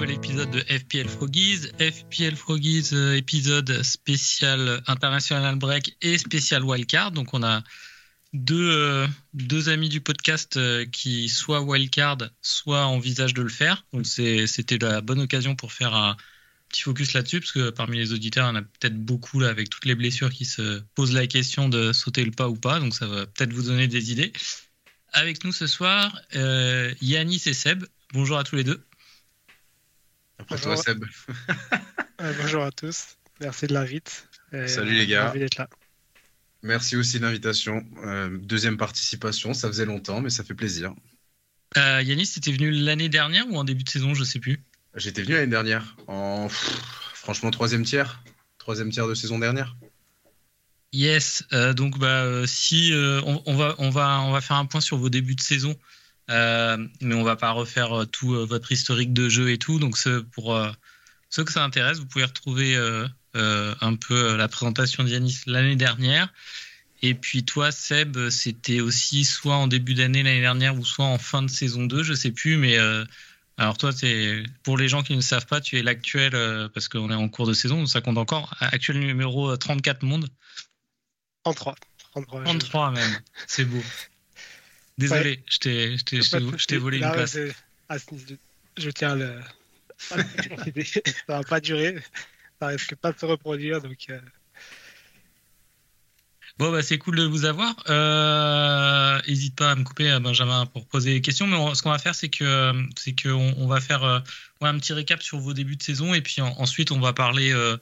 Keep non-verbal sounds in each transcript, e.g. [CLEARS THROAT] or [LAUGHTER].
Nouvel épisode de FPL Froggies. FPL Froggies, euh, épisode spécial International Break et spécial Wildcard. Donc on a deux, euh, deux amis du podcast euh, qui soit Wildcard, soit envisagent de le faire. Donc c'était la bonne occasion pour faire un petit focus là-dessus, parce que parmi les auditeurs, il y en a peut-être beaucoup là, avec toutes les blessures qui se posent la question de sauter le pas ou pas. Donc ça va peut-être vous donner des idées. Avec nous ce soir, Yanis et Seb. Bonjour à tous les deux. Après toi, Seb. Bonjour à tous. Merci de l'invite. Salut les gars. Ravi d'être là. Merci aussi de l'invitation. Euh, deuxième participation, ça faisait longtemps, mais ça fait plaisir. Euh, Yanis, t'étais venu l'année dernière ou en début de saison, je sais plus? J'étais venu l'année dernière, en pff, franchement troisième tiers, troisième tiers de saison dernière. Yes, euh, donc bah, euh, si euh, on, on va, on, va, on va faire un point sur vos débuts de saison, euh, mais on va pas refaire euh, tout euh, votre historique de jeu et tout. Donc ce- pour euh, ceux que ça intéresse, vous pouvez retrouver euh, euh, un peu euh, la présentation d'Yanis l'année dernière. Et puis toi, Seb, euh, c'était aussi soit en début d'année l'année dernière ou soit en fin de saison 2, je sais plus. Mais euh, alors toi, t'es- pour les gens qui ne savent pas, tu es l'actuel, euh, parce qu'on est en cours de saison, donc ça compte encore, actuel numéro euh, 34 monde. 33. 33. je- 33 même, c'est beau. Désolé, je t'ai- je volé une place. ah, je tiens le. [LAUGHS] ça va pas durer. Ça risque pas de se reproduire. Donc, euh, Bon, bah, c'est cool de vous avoir. Euh, N'hésite pas à me couper, euh, Benjamin, pour poser des questions. Mais on- ce qu'on va faire, c'est que c'est qu'on on va faire euh, ouais, un petit récap sur vos débuts de saison, et puis en- ensuite on va parler, euh,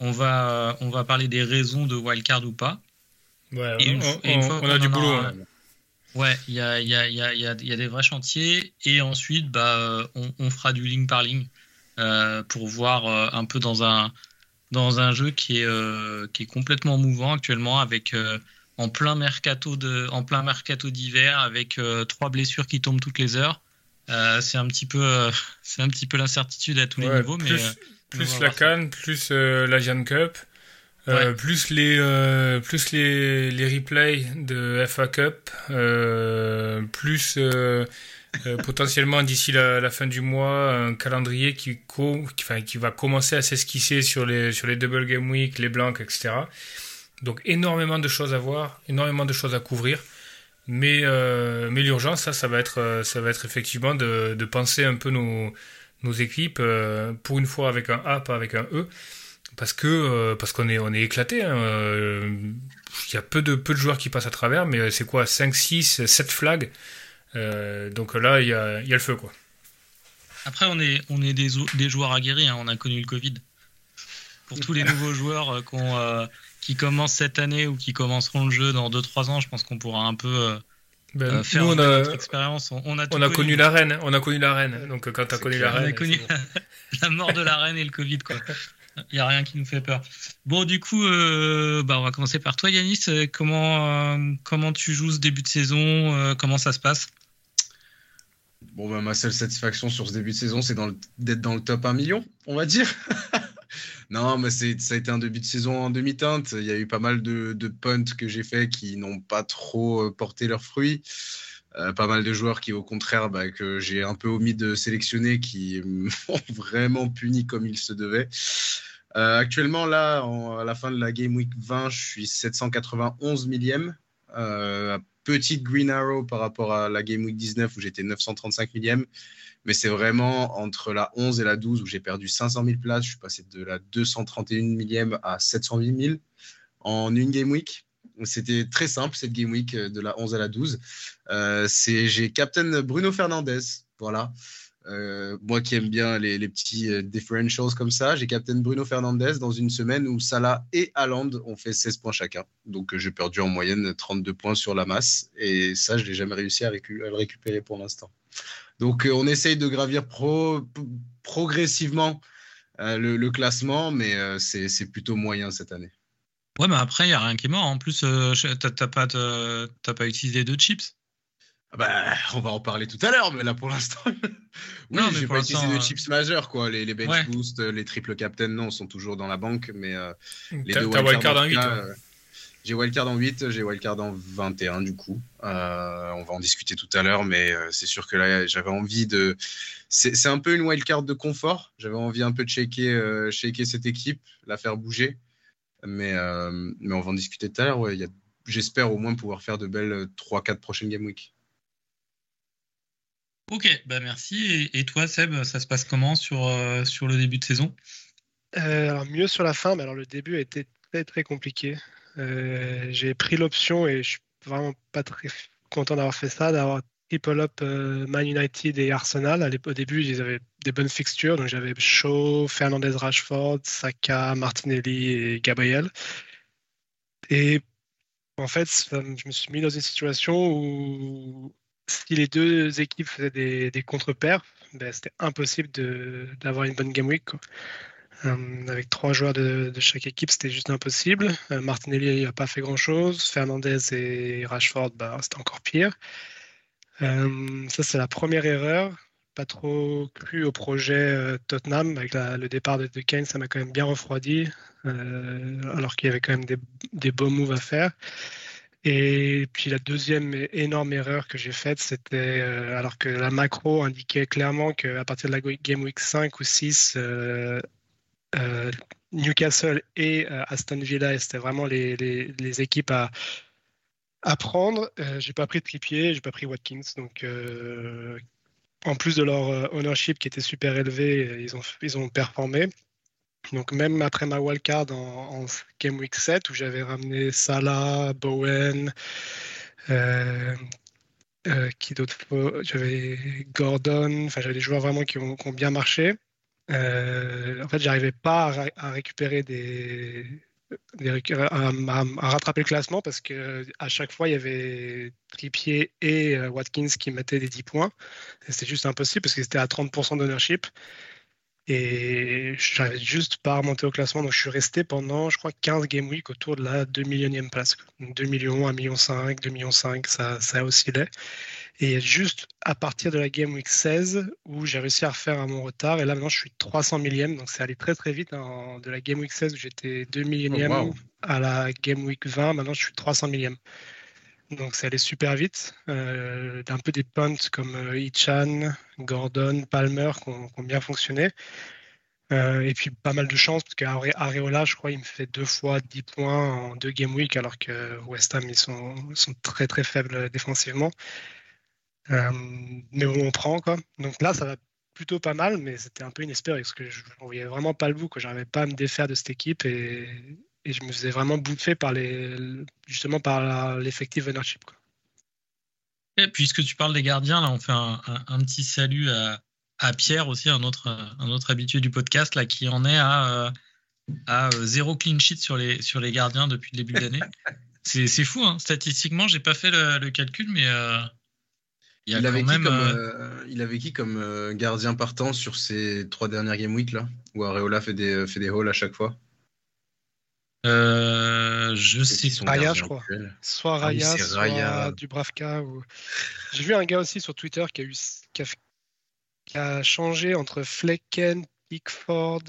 on va euh, on va parler des raisons de wildcard ou pas. Ouais, Et une on, fois- et une on- fois on qu'on a du boulot. hein. Ouais, il y a, y, a, y, a, y, a, des vrais chantiers, et ensuite bah, euh, on, on fera du ligne par ligne euh, pour voir euh, un peu dans un dans un jeu qui est euh, qui est complètement mouvant actuellement avec en plein mercato de en plein mercato d'hiver avec trois blessures qui tombent toutes les heures. C'est un petit peu [LAUGHS] c'est un petit peu l'incertitude à tous les niveaux, mais plus on plus la. Cannes, plus euh, l'Asian Cup, euh, plus les euh, plus les, les replays de FA Cup, euh, plus euh, euh, potentiellement d'ici la, la fin du mois un calendrier qui co- qui, enfin, qui va commencer à s'esquisser sur les sur les double game week, les blancs, etc. Donc énormément de choses à voir, énormément de choses à couvrir. Mais, euh, mais l'urgence, ça, ça va être, ça va être effectivement de, de penser un peu nos, nos équipes, euh, pour une fois avec un A, pas avec un E, parce que euh, parce qu'on est, on est éclaté. hein, euh, Il y a peu de, peu de joueurs qui passent à travers, mais c'est quoi 5, 6, 7 flags Euh, Donc là, il y a, il y a le feu, quoi. Après, on est, on est des, des joueurs aguerris, hein, on a connu le Covid. Pour tous les [LAUGHS] nouveaux joueurs euh, euh, qui commencent cette année ou qui commenceront le jeu dans 2-3 ans, je pense qu'on pourra un peu euh, Ben, euh, faire nous, on a, notre expérience. On, on a, on a connu la reine, on a connu la reine. Donc quand tu as C'est connu clair. la On a reine, connu bon. [LAUGHS] la mort de la reine et le Covid, quoi. [LAUGHS] Il n'y a rien qui nous fait peur. Bon, du coup, euh, bah, on va commencer par toi, Yanis. Euh, Comment, euh, comment tu joues ce début de saison Comment ça se passe? Bon, bah, ma seule satisfaction sur ce début de saison, c'est d'être dans le top 1 million, on va dire. [LAUGHS] non, mais ça a été un début de saison en demi-teinte. Il y a eu pas mal de, de punts que j'ai fait qui n'ont pas trop porté leurs fruits. Euh, pas mal de joueurs qui, au contraire, bah, que j'ai un peu omis de sélectionner, qui [LAUGHS] m'ont vraiment puni comme il se devait. Euh, actuellement, là, à la fin de la Game Week 20, je suis 791 millième. Euh, petite green arrow par rapport à la Game Week 19 où j'étais 935 millième. Mais c'est vraiment entre la 11 et la 12 où j'ai perdu 500 000 places. Je suis passé de la 231 millième à 708 000 en une Game Week. C'était très simple cette Game Week euh, de la 11 à la 12. Euh, j'ai Captain Bruno Fernandez. Voilà. Euh, moi qui aime bien les, petits differentials comme ça, j'ai Captain Bruno Fernandez dans une semaine où Salah et Haaland ont fait 16 points chacun. Donc j'ai perdu en moyenne 32 points sur la masse. Et ça, je n'ai jamais réussi à, le récupérer pour l'instant. Donc on essaye de gravir progressivement le, classement, mais c'est plutôt moyen cette année. Ouais, mais après, il n'y a rien qui est mort. En plus, t'as pas, pas utilisé de chips ah bah, on va en parler tout à l'heure, mais là pour l'instant, [LAUGHS] oui, j'ai pas utilisé de chips majeurs quoi. Les, les bench boosts, les triple captain, non, sont toujours dans la banque, mais les deux wildcards en 8. J'ai wildcard en 8, j'ai wildcard en 21 du coup. Euh, on va en discuter tout à l'heure, mais euh, c'est sûr que là, j'avais envie de. C'est un peu une wildcard de confort. J'avais envie un peu de shaker, euh, shaker cette équipe, la faire bouger. Mais, mais on va en discuter tout à l'heure. Ouais, J'espère au moins pouvoir faire de belles 3-4 prochaines Game Week. Ok, bah merci. Et, toi, Seb, ça se passe comment sur, sur le début de saison? Alors Mieux sur la fin, mais alors le début a été très très compliqué. Euh, j'ai pris l'option et je suis vraiment pas très content d'avoir fait ça, d'avoir up euh, Man United et Arsenal. Au début, ils avaient des bonnes fixtures, donc j'avais Shaw, Fernandez Rashford, Saka, Martinelli et Gabriel. Et en fait, je me suis mis dans une situation où si les deux équipes faisaient des, contre-pairs, ben, c'était impossible d'avoir une bonne game week. Euh, avec trois joueurs de, chaque équipe, c'était juste impossible. Euh, Martinelli n'a pas fait grand-chose. Fernandez et Rashford, bah, c'était encore pire. Euh, ça, c'est la première erreur. Pas trop cru au projet Tottenham. Avec le départ de, Kane, ça m'a quand même bien refroidi. alors qu'il y avait quand même des, des, beaux moves à faire. Et puis la deuxième énorme erreur que j'ai faite, c'était alors que la macro indiquait clairement qu'à partir de la Game Week 5 ou 6, euh, Newcastle et euh, Aston Villa, c'était vraiment les, équipes à, à prendre. Euh, j'ai pas pris Trippier, j'ai pas pris Watkins, donc en plus de leur ownership qui était super élevé, ils ont, ils ont performé. Donc même après ma wildcard en, en Game Week 7, où j'avais ramené Salah, Bowen, qui d'autre J'avais Gordon, enfin j'avais des joueurs vraiment qui ont, qui bien marché. Euh, en fait, j'arrivais pas à, récupérer des, à, rattraper le classement parce que à chaque fois il y avait Trippier et euh, Watkins qui mettaient des 10 points. C'était juste impossible parce qu'ils étaient à 30% d'ownership. Et j'arrivais juste pas à remonter au classement, donc je suis resté pendant, je crois, 15 game week autour de la 2 millionième place. 2 millions, 1 million 5, 2 millions 5, ça, ça oscillait. Et juste à partir de la Game Week 16 où j'ai réussi à refaire à mon retard. Et là, maintenant, je suis 300 millième. Donc, c'est allé très, très vite. Hein, de la Game Week 16 où j'étais 2 millionième oh, à la Game Week 20. Maintenant, je suis 300 millième. Donc, c'est allé super vite. Euh, un peu des punts comme euh, Ichan, Gordon, Palmer qui ont, bien fonctionné. Euh, et puis pas mal de chance parce qu'Areola, je crois, il me fait deux fois 10 points en deux game week alors que West Ham, ils sont, sont très très faibles défensivement. Euh, mais on prend quoi. Donc là, ça va plutôt pas mal, mais c'était un peu inespéré parce que je ne voyais vraiment pas le bout. Je n'arrivais pas à me défaire de cette équipe et, et, je me faisais vraiment bouffer par les, justement par l'effectif ownership. Quoi. Et puisque tu parles des gardiens, là, on fait un, un, petit salut à, à, Pierre aussi, un autre, un autre habitué du podcast, là, qui en est à, à zéro clean sheet sur les, sur les gardiens depuis le début de l'année. [LAUGHS] C'est fou, hein. statistiquement, j'ai pas fait le, le calcul, mais euh, il, avait qui comme, euh, euh, il avait qui comme euh, gardien partant sur ces trois dernières game week là? Où Areola fait des, fait des hauls à chaque fois? Je sais Raya, je crois. Soit ah Raya, soit Dubravka. Ou... J'ai vu un gars aussi sur Twitter qui a, eu, qui a, changé entre Flecken, Pickford,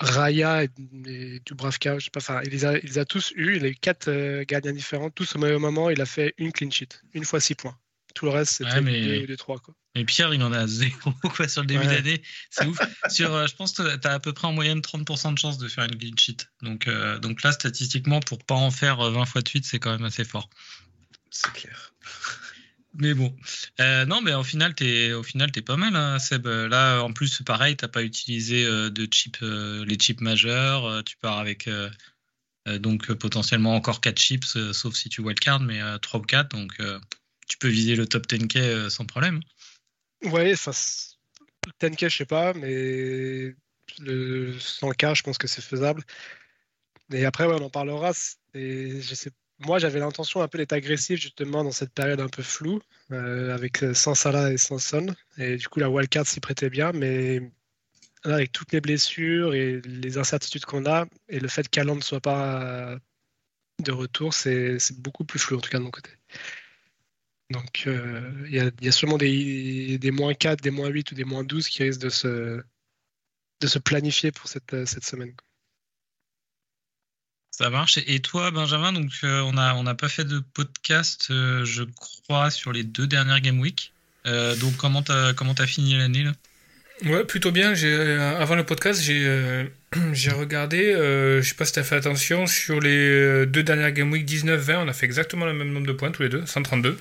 Raya et, Dubravka, je sais pas, enfin, il les, a, il a tous eu. Il a eu quatre euh, gardiens différents, tous au même moment. Il a fait une clean sheet, une fois six points. Tout le reste, c'était deux, deux, trois. Quoi. Et Pierre, il en a zéro [LAUGHS] quoi, sur le début d'année. C'est ouf. sur, euh, je pense que tu as à peu près en moyenne 30% de chance de faire une clean sheet. Donc, euh, donc là, statistiquement, pour pas en faire 20 fois de suite, c'est quand même assez fort. C'est clair. Mais bon, euh, non, mais au final, t'es pas mal, hein, Seb. Là, en plus, pareil, t'as pas utilisé euh, chip, euh, les chips majeurs. tu pars avec donc potentiellement encore 4 chips, sauf si tu wildcard, mais 3 ou 4. Donc, tu peux viser le top 10K sans problème. Ouais, enfin, 10K, je sais pas, mais le 100K, je pense que c'est faisable. Et après, on en parlera. Je sais moi, j'avais l'intention un peu d'être agressif justement dans cette période un peu floue, euh, avec euh, sans Salah et sans Son. Et du coup, la wildcard s'y prêtait bien, mais avec toutes les blessures et les incertitudes qu'on a, et le fait qu'Alan ne soit pas de retour, c'est beaucoup plus flou en tout cas de mon côté. Donc, euh, il y, a sûrement des, des moins 4, des moins 8 ou des moins 12 qui risquent de se, de se planifier pour cette, cette semaine. Ça marche. Et toi, Benjamin, donc euh, on n'a on a pas fait de podcast, euh, je crois, sur les deux dernières Game Week. Euh, donc comment t'as comment as fini l'année là? Ouais, plutôt bien. avant le podcast, j'ai [CLEARS THROAT] j'ai regardé. je sais pas si t'as fait attention sur les deux dernières Game Week 19-20, on a fait exactement le même nombre de points tous les deux, 132.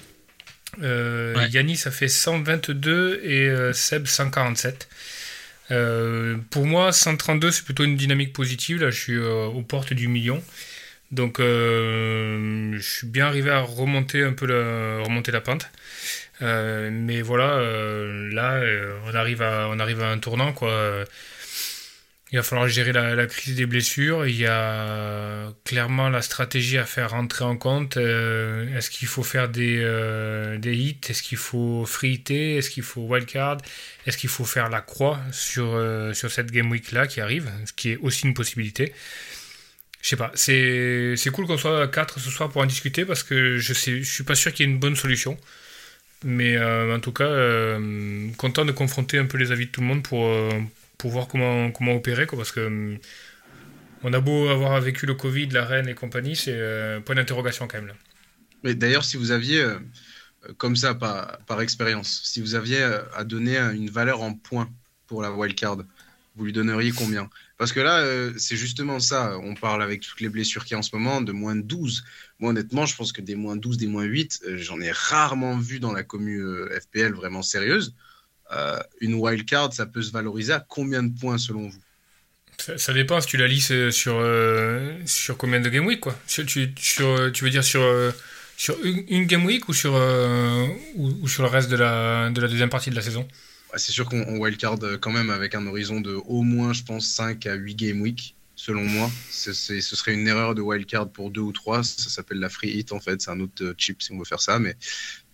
Yanis a fait 122 et Seb 147. Euh, pour moi, 132, c'est plutôt une dynamique positive. Là, je suis euh, aux portes du million. Donc, euh, je suis bien arrivé à remonter un peu la, remonter la pente. mais voilà, là, on, arrive à, on arrive à un tournant. Quoi. Il va falloir gérer la, crise des blessures. Il y a clairement la stratégie à faire rentrer en compte. Euh, est-ce qu'il faut faire des, euh, des hits? Est-ce qu'il faut free Est-ce qu'il faut wildcard? Est-ce qu'il faut faire la croix sur, euh, sur cette game week là qui arrive Ce qui est aussi une possibilité? Je sais pas, c'est, cool qu'on soit quatre ce soir pour en discuter parce que je sais, je suis pas sûr qu'il y ait une bonne solution. Mais en tout cas, content de confronter un peu les avis de tout le monde pour, pour voir comment, comment opérer, quoi, parce que hum, on a beau avoir vécu le Covid, la reine et compagnie, c'est euh, point d'interrogation quand même. Là. Mais d'ailleurs, si vous aviez, euh, comme ça, par, par expérience, si vous aviez euh, à donner une valeur en points pour la wildcard, vous lui donneriez combien? Parce que là, c'est justement ça. On parle avec toutes les blessures qu'il y a en ce moment de moins de 12. Moi, honnêtement, je pense que des moins 12, des moins 8, j'en ai rarement vu dans la commu FPL vraiment sérieuse. Euh, une wildcard, ça peut se valoriser à combien de points selon vous? Ça, dépend si tu la lis sur, euh, sur combien de game week quoi. Sur, tu, sur, tu veux dire sur, euh, sur une, game week ou sur, ou, sur le reste de la, de la deuxième partie de la saison? C'est sûr qu'on wildcard quand même avec un horizon de au moins, je pense, 5 à 8 game week selon moi. ce serait une erreur de wildcard pour 2 ou 3. Ça s'appelle la free hit en fait. C'est un autre chip si on veut faire ça. Mais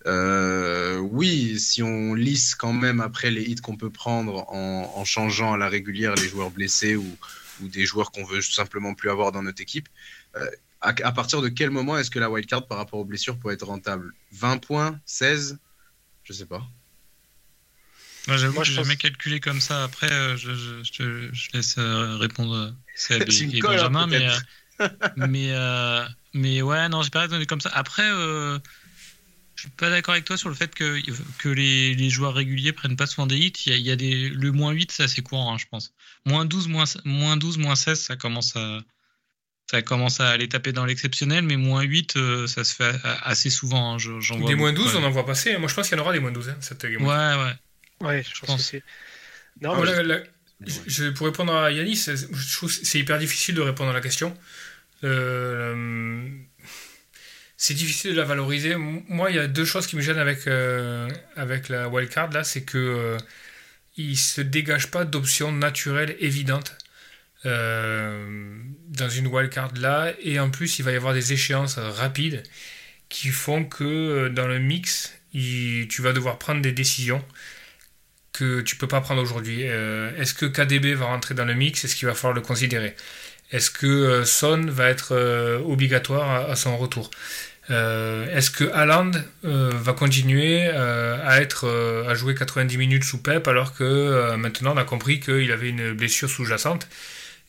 euh, oui, si on lisse quand même après les hits qu'on peut prendre en, changeant à la régulière les joueurs blessés ou, des joueurs qu'on veut simplement plus avoir dans notre équipe, euh, à, partir de quel moment est-ce que la wildcard par rapport aux blessures peut être rentable? 20 points? 16 Je sais pas. Moi, je n'ai jamais calculé comme ça. Après, euh, je, je, je, laisse répondre C'est [LAUGHS] et, Benjamin, mais, mais, mais ouais, non, j'ai pas répondu comme ça. Après, je suis pas d'accord avec toi sur le fait que, que les, les, joueurs réguliers prennent pas souvent des hits. Il y a, des, le moins 8, c'est assez courant, hein, je pense. Moins 12, moins, moins 12, moins 16, ça commence à, ça commence à aller taper dans l'exceptionnel, mais moins 8, euh, ça se fait assez souvent. Hein, des moins 12, on en voit passer. Moi, je pense qu'il y en aura des moins 12, hein, cette game. Ouais, ouais. Ouais, je, pense. Non, ah, je, pour répondre à Yanis, je trouve c'est hyper difficile de répondre à la question. Euh, c'est difficile de la valoriser. Moi, il y a deux choses qui me gênent avec, euh, avec la wildcard, là, c'est que euh, il se dégage pas d'options naturelles évidentes euh, dans une wildcard là, et en plus, il va y avoir des échéances rapides qui font que dans le mix, tu vas devoir prendre des décisions que tu peux pas prendre aujourd'hui. Est-ce que KDB va rentrer dans le mix? Est-ce qu'il va falloir le considérer? Est-ce que Son va être obligatoire à son retour? euh, est-ce que Haaland euh, va continuer euh, à être à jouer 90 minutes sous Pep alors que maintenant on a compris qu'il avait une blessure sous-jacente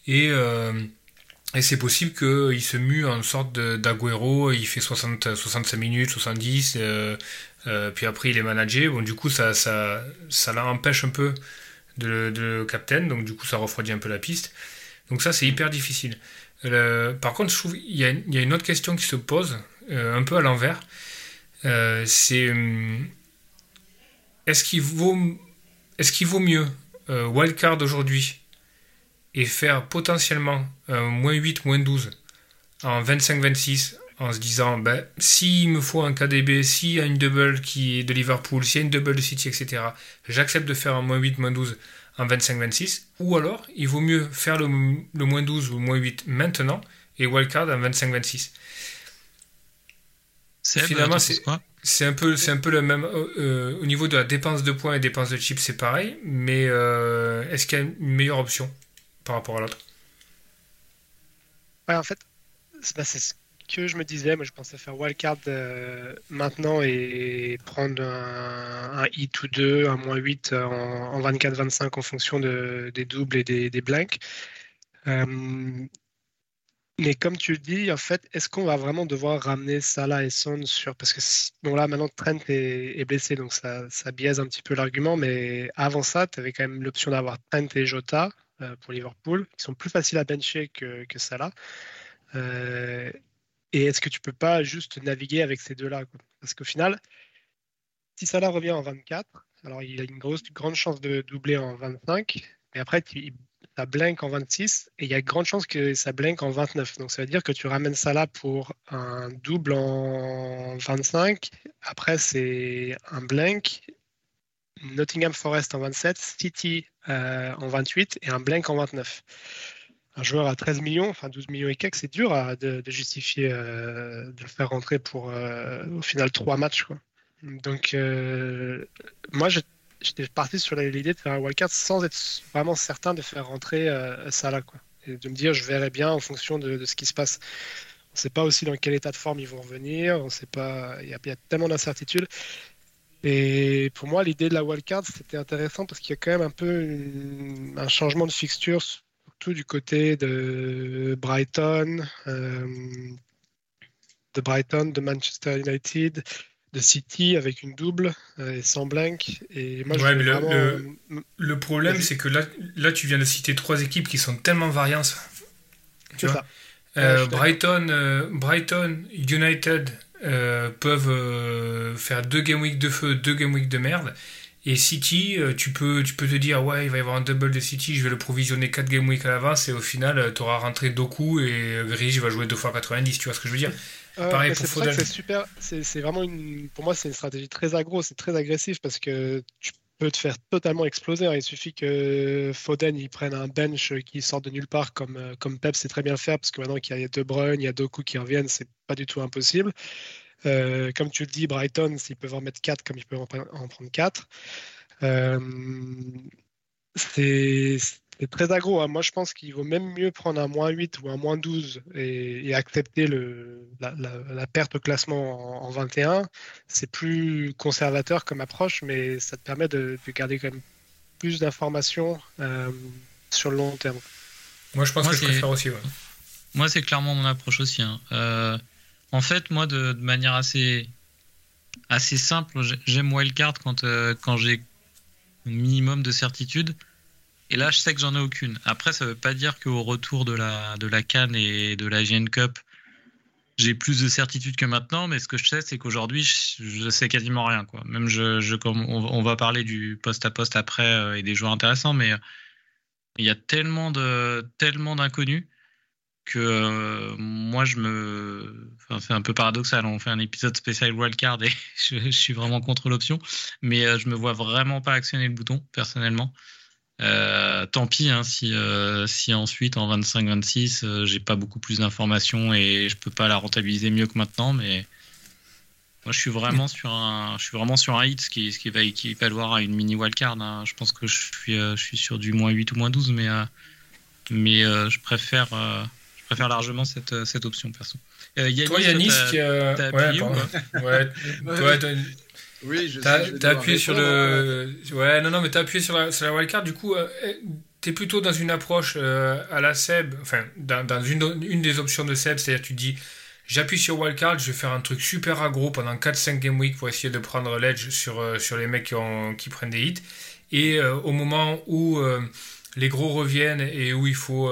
et, et c'est possible qu'il se mue en sorte d'Aguero, il fait 60, 65 minutes, 70, puis après il est managé. Bon, du coup, ça, ça, ça l'empêche un peu de, de captain, donc du coup, ça refroidit un peu la piste. Donc, ça, c'est hyper difficile. par contre, je trouve qu'il y, y, a une autre question qui se pose, euh, un peu à l'envers. Euh, c'est hum, est-ce qu'il vaut, mieux euh, wildcard aujourd'hui et faire potentiellement moins 8, moins 12 en 25-26 en se disant ben, s'il me faut un KDB, s'il y a une double qui est de Liverpool, s'il y a une double de City, etc., j'accepte de faire un moins 8, moins 12 en 25-26, ou alors il vaut mieux faire le, le moins 12 ou le moins 8 maintenant et wildcard en 25-26. Finalement, c'est c'est un peu, c'est un peu le même au niveau de la dépense de points et dépense de chips, c'est pareil. Mais est-ce qu'il y a une meilleure option par rapport à l'autre? Ouais, en fait, bah, c'est ce que je me disais. Moi, je pensais faire wildcard euh, maintenant et prendre un, hit ou deux, un moins 8 en, 24-25 en fonction de, des doubles et des, des blanks. Mais comme tu dis, en fait, est-ce qu'on va vraiment devoir ramener Salah et Son sur. Parce que bon, là, maintenant, Trent est, blessé, donc ça, ça, biaise un petit peu l'argument. Mais avant ça, tu avais quand même l'option d'avoir Trent et Jota euh, pour Liverpool, qui sont plus faciles à bencher que, que Salah. Euh, et est-ce que tu peux pas juste naviguer avec ces deux-là Parce qu'au final, si Salah revient en 24, alors il a une grosse, grande chance de doubler en 25, mais après, ça blinque en 26, et il y a grande chance que ça blinque en 29. Donc ça veut dire que tu ramènes Salah pour un double en 25, après c'est un blank, Nottingham Forest en 27, City euh, en 28 et un blank en 29 un joueur à 13 millions, enfin 12 millions et quelques, c'est dur de, justifier euh, de le faire rentrer pour euh, au final trois matchs. Donc euh, moi j'étais parti sur l'idée de faire un wildcard sans être vraiment certain de faire rentrer Salah quoi. Et de me dire je verrai bien en fonction de, ce qui se passe. On ne sait pas aussi dans quel état de forme ils vont revenir, on sait pas, il y, a tellement d'incertitudes. Et pour moi, l'idée de la wildcard, c'était intéressant parce qu'il y a quand même un peu un changement de fixture du côté de Brighton, euh, de Brighton, de Manchester United, de City avec une double euh, et sans blank. Et moi, le, problème, c'est que là, là, tu viens de citer trois équipes qui sont tellement variantes. Tu vois euh, Brighton, Brighton, United peuvent faire deux game week de feu, deux game week de merde. Et City, euh, tu peux, tu peux te dire, ouais, il va y avoir un double de City, je vais le provisionner 4 game week à l'avance, et au final, euh, tu auras rentré Doku et Gris va jouer 2 fois 90, tu vois ce que je veux dire Pareil pour Foden. C'est super, c'est vraiment une, pour moi, c'est une stratégie très agro, c'est très agressif parce que tu peux te faire totalement exploser. Hein. Il suffit que Foden il prenne un bench qui sort de nulle part comme, euh, comme Pep sait très bien faire parce que maintenant qu'il y a De Bruyne, il y a Doku qui reviennent, c'est pas du tout impossible. Euh, comme tu le dis, Brighton, s'ils peuvent en mettre 4 comme ils peuvent en, prendre 4. Euh, c'est très agro. Hein. Moi, je pense qu'il vaut même mieux prendre un moins 8 ou un moins 12 et, accepter le, la, perte au classement en, 21. C'est plus conservateur comme approche, mais ça te permet de, garder quand même plus d'informations euh, sur le long terme. Moi, je pense que je préfère aussi. Moi, c'est clairement mon approche aussi. Hein. En fait, moi, de, manière assez, assez simple, j'aime wildcard quand, euh, quand j'ai un minimum de certitude. Et là, je sais que j'en ai aucune. Après, ça ne veut pas dire qu'au retour de la, de la Cannes et de la GN Cup, j'ai plus de certitude que maintenant. Mais ce que je sais, c'est qu'aujourd'hui, je, ne sais quasiment rien. Même je, je on, va parler du poste à poste après euh, et des joueurs intéressants, mais euh, il y a tellement de tellement d'inconnus que euh, moi je me enfin, c'est un peu paradoxal on fait un épisode spécial wildcard et [LAUGHS] je, suis vraiment contre l'option mais euh, je me vois vraiment pas actionner le bouton personnellement euh, tant pis hein, si, si ensuite en 25-26 j'ai pas beaucoup plus d'informations et je peux pas la rentabiliser mieux que maintenant mais moi je suis vraiment sur un je suis vraiment sur un hit ce qui, ce qui va équivaloir à une mini wildcard hein. je pense que je suis, je suis sur du moins 8 ou moins 12 mais mais je préfère je préfère largement cette, euh, cette option perso. Euh, Yanis, toi, Yanis, qui a... ouais, ouais, [LAUGHS] ouais, oui, je T'as appuyé sur le. Ouais, non, non, mais t'as appuyé sur la, sur la wildcard. Du coup, euh, t'es plutôt dans une approche à la SEB, enfin, dans, dans une, une, des options de SEB, c'est-à-dire tu dis j'appuie sur wildcard, je vais faire un truc super aggro pendant 4-5 game week pour essayer de prendre l'edge sur, sur les mecs qui, ont, qui prennent des hits. Et au moment où les gros reviennent et où il faut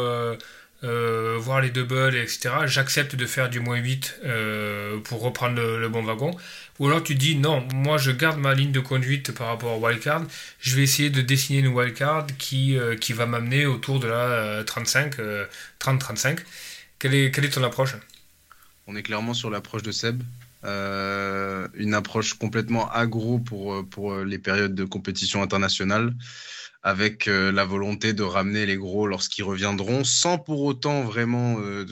euh, voir les doubles, etc., j'accepte de faire du moins 8 euh, pour reprendre le, bon wagon. Ou alors tu dis non, moi je garde ma ligne de conduite par rapport au wildcard, je vais essayer de dessiner une wildcard qui, euh, qui va m'amener autour de la 35, 30-35. Quelle est, quelle est ton approche? On est clairement sur l'approche de Seb. une approche complètement agro pour, pour les périodes de compétition internationale avec euh, la volonté de ramener les gros lorsqu'ils reviendront, sans pour autant vraiment euh,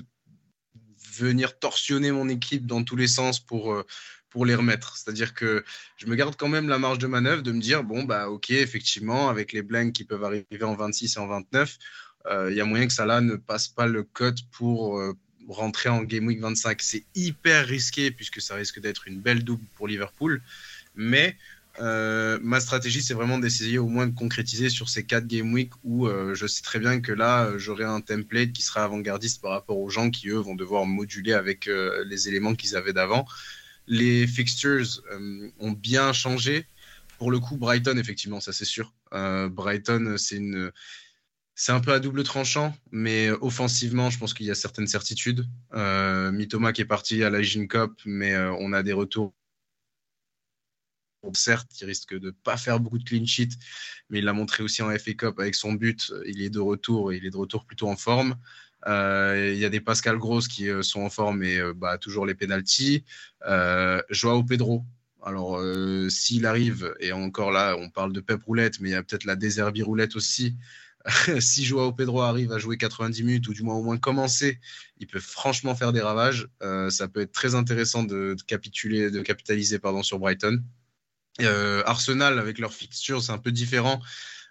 venir torsionner mon équipe dans tous les sens pour, euh, pour les remettre. C'est-à-dire que je me garde quand même la marge de manœuvre de me dire, bon, bah ok, effectivement, avec les blanks qui peuvent arriver en 26 et en 29, il y a moyen que Salah ne passe pas le cut pour rentrer en Game Week 25. C'est hyper risqué puisque ça risque d'être une belle double pour Liverpool. Mais euh, ma stratégie, c'est vraiment d'essayer au moins de concrétiser sur ces quatre Game Week où euh, je sais très bien que là, j'aurai un template qui sera avant-gardiste par rapport aux gens qui, eux, vont devoir moduler avec euh, les éléments qu'ils avaient d'avant. Les fixtures ont bien changé. Pour le coup, Brighton, effectivement, ça c'est sûr. Brighton, c'est une c'est un peu à double tranchant, mais offensivement, je pense qu'il y a certaines certitudes. Euh, Mitoma qui est parti à la Cup, mais euh, on a des retours. Certes, il risque de ne pas faire beaucoup de clean sheet, mais il l'a montré aussi en FA Cup avec son but. Il est de retour et il est de retour plutôt en forme. Euh, il y a des Pascal Gross qui sont en forme et bah, toujours les pénalties. Joao Pedro, alors, s'il arrive, et encore là, on parle de Pep Roulette, mais il y a peut-être la Deserbi Roulette aussi. [LAUGHS] si Joao Pedro arrive à jouer 90 minutes ou du moins au moins commencer, il peut franchement faire des ravages. Euh, ça peut être très intéressant de, capituler, de capitaliser pardon, sur Brighton. Euh, Arsenal, avec leur fixture, c'est un peu différent.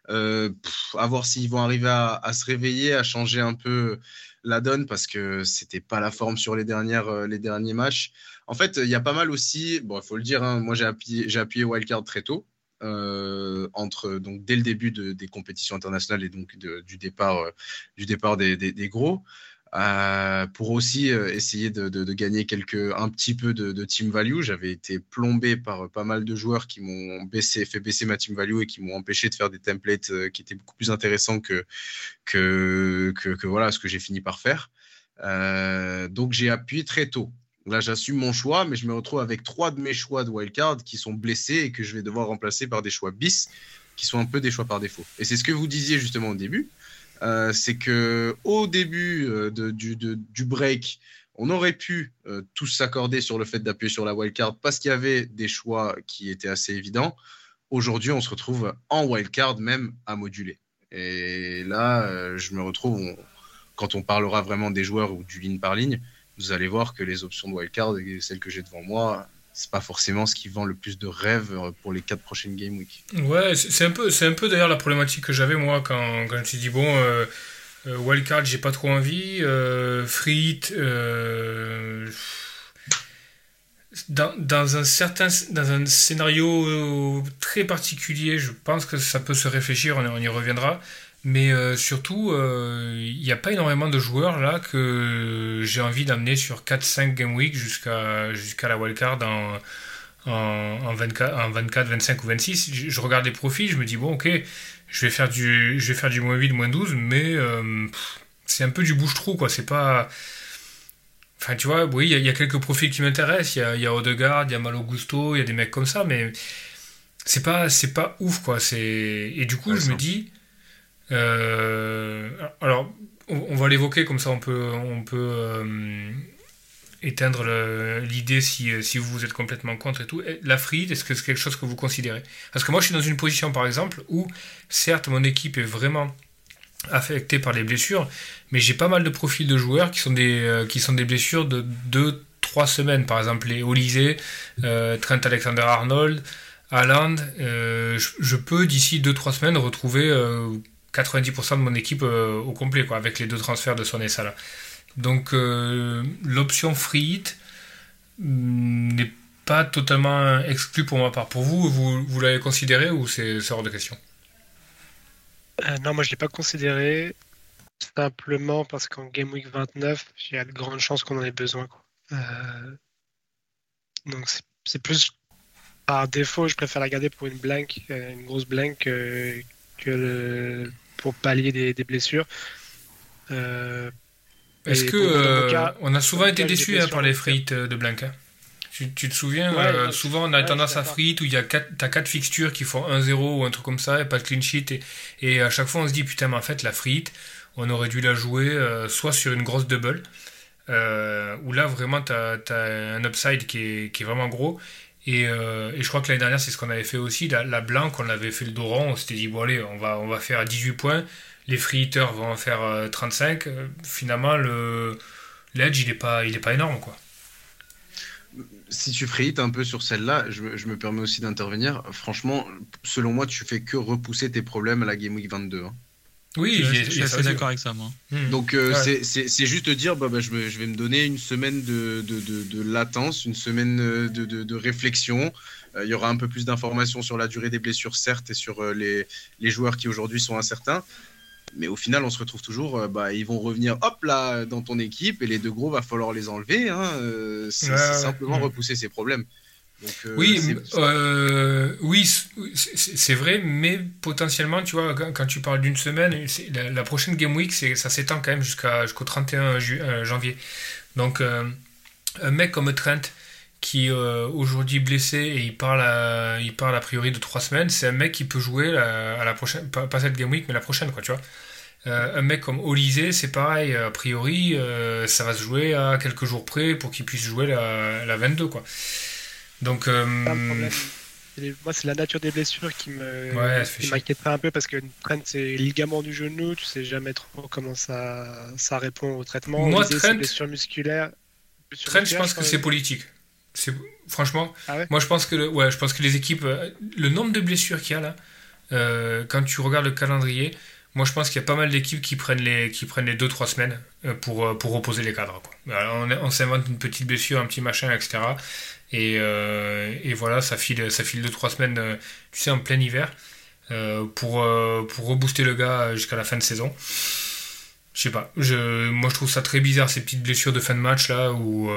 Euh, à voir s'ils vont arriver à, se réveiller, à changer un peu la donne parce que c'était pas la forme sur les, dernières, les derniers matchs. En fait, il y a pas mal aussi, bon, il faut le dire, hein, moi j'ai appuyé, Wildcard très tôt. Euh, entre donc dès le début des compétitions internationales et donc euh, du départ des, gros. Euh, pour aussi essayer de, gagner quelques, un petit peu de, team value. J'avais été plombé par pas mal de joueurs qui m'ont baissé, fait baisser ma team value et qui m'ont empêché de faire des templates qui étaient beaucoup plus intéressants que, que, que voilà ce que j'ai fini par faire. donc j'ai appuyé très tôt. Là, j'assume mon choix, mais je me retrouve avec trois de mes choix de wildcard qui sont blessés et que je vais devoir remplacer par des choix bis, qui sont un peu des choix par défaut. Et c'est ce que vous disiez justement au début. Euh, c'est que au début euh, du, break, on aurait pu euh, tous s'accorder sur le fait d'appuyer sur la wildcard parce qu'il y avait des choix qui étaient assez évidents. Aujourd'hui, on se retrouve en wildcard même à moduler. Et là, je me retrouve, quand on parlera vraiment des joueurs ou du ligne par ligne, vous allez voir que les options de wildcard, celles que j'ai devant moi, c'est pas forcément ce qui vend le plus de rêves pour les quatre prochaines game week. Ouais, c'est un peu, c'est un peu d'ailleurs la problématique que j'avais moi quand, je me suis dit bon, euh, euh wildcard j'ai pas trop envie, euh, free euh, dans, un certain, dans un scénario très particulier, je pense que ça peut se réfléchir, on y reviendra. Mais euh, surtout, euh, il n'y a pas énormément de joueurs là que j'ai envie d'amener sur 4-5 Game Week jusqu'à jusqu'à la wildcard en, en, en, 24, en 24, 25 ou 26. Je, regarde les profils, je me dis, bon, ok, je vais faire du, je vais faire du moins 8, moins 12, mais euh, c'est un peu du bouche-trou, quoi. C'est pas. Enfin, tu vois, oui, il y, a quelques profils qui m'intéressent. Il y a, y a Odegaard, il y a Malo Gusto, il y a des mecs comme ça, mais c'est pas, pas ouf, quoi. Et du coup, je me dis euh, alors, on, va l'évoquer comme ça, on peut, on peut euh, éteindre l'idée si, si, vous êtes complètement contre et tout. La frite, est-ce que c'est quelque chose que vous considérez? Parce que moi, je suis dans une position, par exemple, où certes, mon équipe est vraiment affectée par les blessures, mais j'ai pas mal de profils de joueurs qui sont des, euh, qui sont des blessures de 2-3 semaines. Par exemple, les Olysée, Trent Alexander-Arnold, Haaland. Je, peux, d'ici 2-3 semaines, retrouver 90% de mon équipe euh, au complet, quoi, avec les deux transferts de Son et Salah. Donc euh, l'option free hit mm, n'est pas totalement exclue pour ma part. Pour vous, vous, vous l'avez considéré ou c'est hors de question? Euh, Non, moi je ne l'ai pas considéré simplement parce qu'en Game Week 29, il y a de grandes chances qu'on en ait besoin. donc c'est plus par défaut, je préfère la garder pour une blank, une grosse blank que pour pallier des, blessures. Euh, Est-ce que euh, on a souvent été déçus hein, par les frites de Blanca tu, te souviens, euh, souvent on a tendance à frites où il y a quatre, quatre fixtures qui font 1-0 ou un truc comme ça et pas de clean sheet et, et, à chaque fois on se dit putain mais en fait la frite on aurait dû la jouer soit sur une grosse double où là vraiment tu as, un upside qui est, qui est vraiment gros euh, et, je crois que l'année dernière, c'est ce qu'on avait fait aussi. La, la on avait fait le dos rond. On s'était dit, bon, allez, on va, on va faire 18 points. Les free vont en faire 35. Euh, finalement, le, l'edge, il n'est pas, pas énorme, quoi. si tu fréites un peu sur celle-là, je, me permets aussi d'intervenir. Franchement, selon moi, tu fais que repousser tes problèmes à la Game Week 22. Hein. Oui, je, suis assez d'accord avec ça, moi. Hmm. Donc, euh, c'est juste de dire, bah, bah, je, vais, me donner une semaine de, de, latence, une semaine euh, de, réflexion. Euh, il y aura un peu plus d'informations sur la durée des blessures, certes, et sur les, les joueurs qui aujourd'hui sont incertains. Mais au final, on se retrouve toujours, bah, ils vont revenir, hop là, dans ton équipe, et les deux gros, va falloir les enlever. Hein, c'est simplement hmm. repousser ces problèmes. Euh, oui, euh, oui, c'est vrai, mais potentiellement, tu vois, quand, tu parles d'une semaine, la, prochaine Game Week, ça s'étend quand même jusqu'au 31 euh, janvier. Donc, un mec comme Trent, qui est aujourd'hui blessé et il parle, à, il parle a priori de 3 semaines, c'est un mec qui peut jouer à la prochaine, pas, cette Game Week, mais la prochaine, quoi, tu vois. un mec comme Olysée, c'est pareil, a priori, ça va se jouer à quelques jours près pour qu'il puisse jouer la, la 22, quoi. Donc, euh, moi, c'est la nature des blessures qui me m'inquiéterait un peu parce que Trent, c'est ligament du genou, tu sais jamais trop comment ça, ça répond au traitement. Moi, Trent, je pense que c'est politique. C'est franchement, ah moi je pense que ouais, je pense que les équipes, euh, le nombre de blessures qu'il y a là, euh, quand tu regardes le calendrier, moi je pense qu'il y a pas mal d'équipes qui prennent les qui prennent les 2-3 semaines pour, pour reposer les cadres. on, on s'invente une petite blessure, un petit machin, etc. Euh, et, voilà, ça file, ça file 2-3 semaines, euh, tu sais, en plein hiver, euh, pour, pour rebooster le gars jusqu'à la fin de saison. Je sais pas, moi je trouve ça très bizarre ces petites blessures de fin de match là où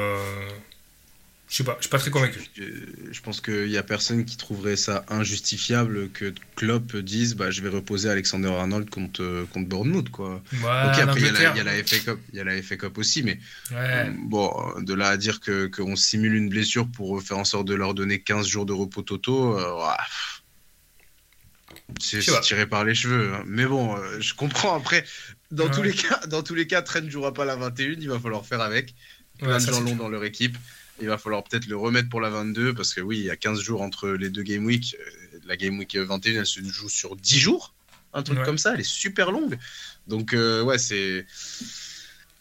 je sais pas, je suis pas très convaincu. Je, pense qu'il y a personne qui trouverait ça injustifiable que Klopp dise bah, je vais reposer Alexander Arnold contre, contre Bournemouth. Quoi. ok, après il y, a la, FA Cup, il y a la FA Cup aussi, mais bon, de là à dire qu'on simule une blessure pour faire en sorte de leur donner 15 jours de repos totaux, euh, c'est tiré par les cheveux. Hein. Mais bon, euh, je comprends après. Dans, tous les cas, dans tous les cas, Trent ne jouera pas la 21, il va falloir faire avec. Plein de gens l'ont dans leur équipe. Il va falloir peut-être le remettre pour la 22 parce que oui, il y a 15 jours entre les deux Game Week. Euh, la Game Week 21, elle se joue sur 10 jours. Un truc comme ça, elle est super longue. Donc euh, ouais, c'est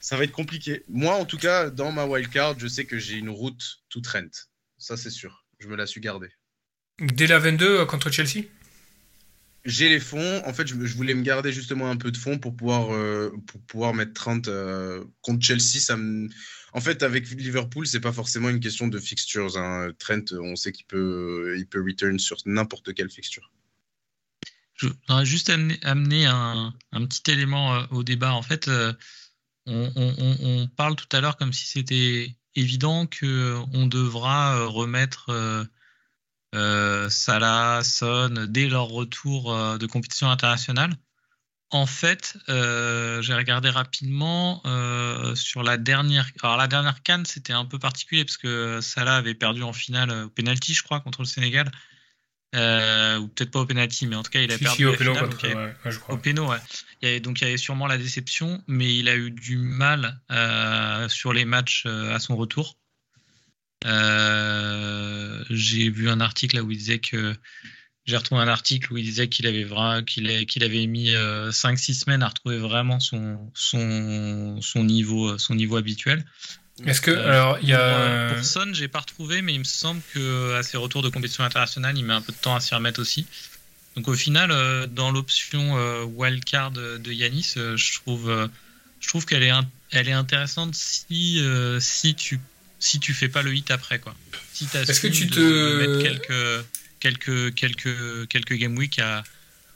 ça va être compliqué. Moi, en tout cas, dans ma wildcard, je sais que j'ai une route tout Trent. Ça, c'est sûr. Je me la suis gardée. Dès la 22 euh, contre Chelsea? J'ai les fonds. En fait, je, voulais me garder justement un peu de fonds pour pouvoir, pour pouvoir mettre 30 contre Chelsea. Ça me en fait, avec Liverpool, c'est pas forcément une question de fixtures. Hein. Trent, on sait qu'il peut, il peut return sur n'importe quelle fixture. Je voudrais juste amener, un, petit élément euh, au débat. En fait, euh, on, parle tout à l'heure comme si c'était évident qu'on devra euh, remettre Salah, Son dès leur retour de compétition internationale. En fait, euh, j'ai regardé rapidement euh, sur la dernière. Alors la dernière canne, c'était un peu particulier parce que Salah avait perdu en finale au penalty, je crois, contre le Sénégal. Euh, ou peut-être pas au penalty, mais en tout cas, il a perdu au péno, je crois. Au péno, ouais. Il avait, donc il y avait sûrement la déception, mais il a eu du mal sur les matchs à son retour. j'ai vu un article là où il disait que j'ai retrouvé un article où il disait qu'il avait, qu'il qu'il avait mis 5-6 euh, semaines à retrouver vraiment son, son, son, niveau, son niveau habituel. Est-ce que, euh, alors, il y a. Pour Son, j'ai pas retrouvé, mais il me semble qu'à ses retours de compétition internationale, il met un peu de temps à s'y remettre aussi. Donc, au final, euh, dans l'option wildcard de Yanis, je trouve, je trouve qu'elle est, elle est intéressante si, si, tu, si tu fais pas le hit après, quoi. Si Est-ce que tu te. mettre quelques quelques, quelques, quelques game week à,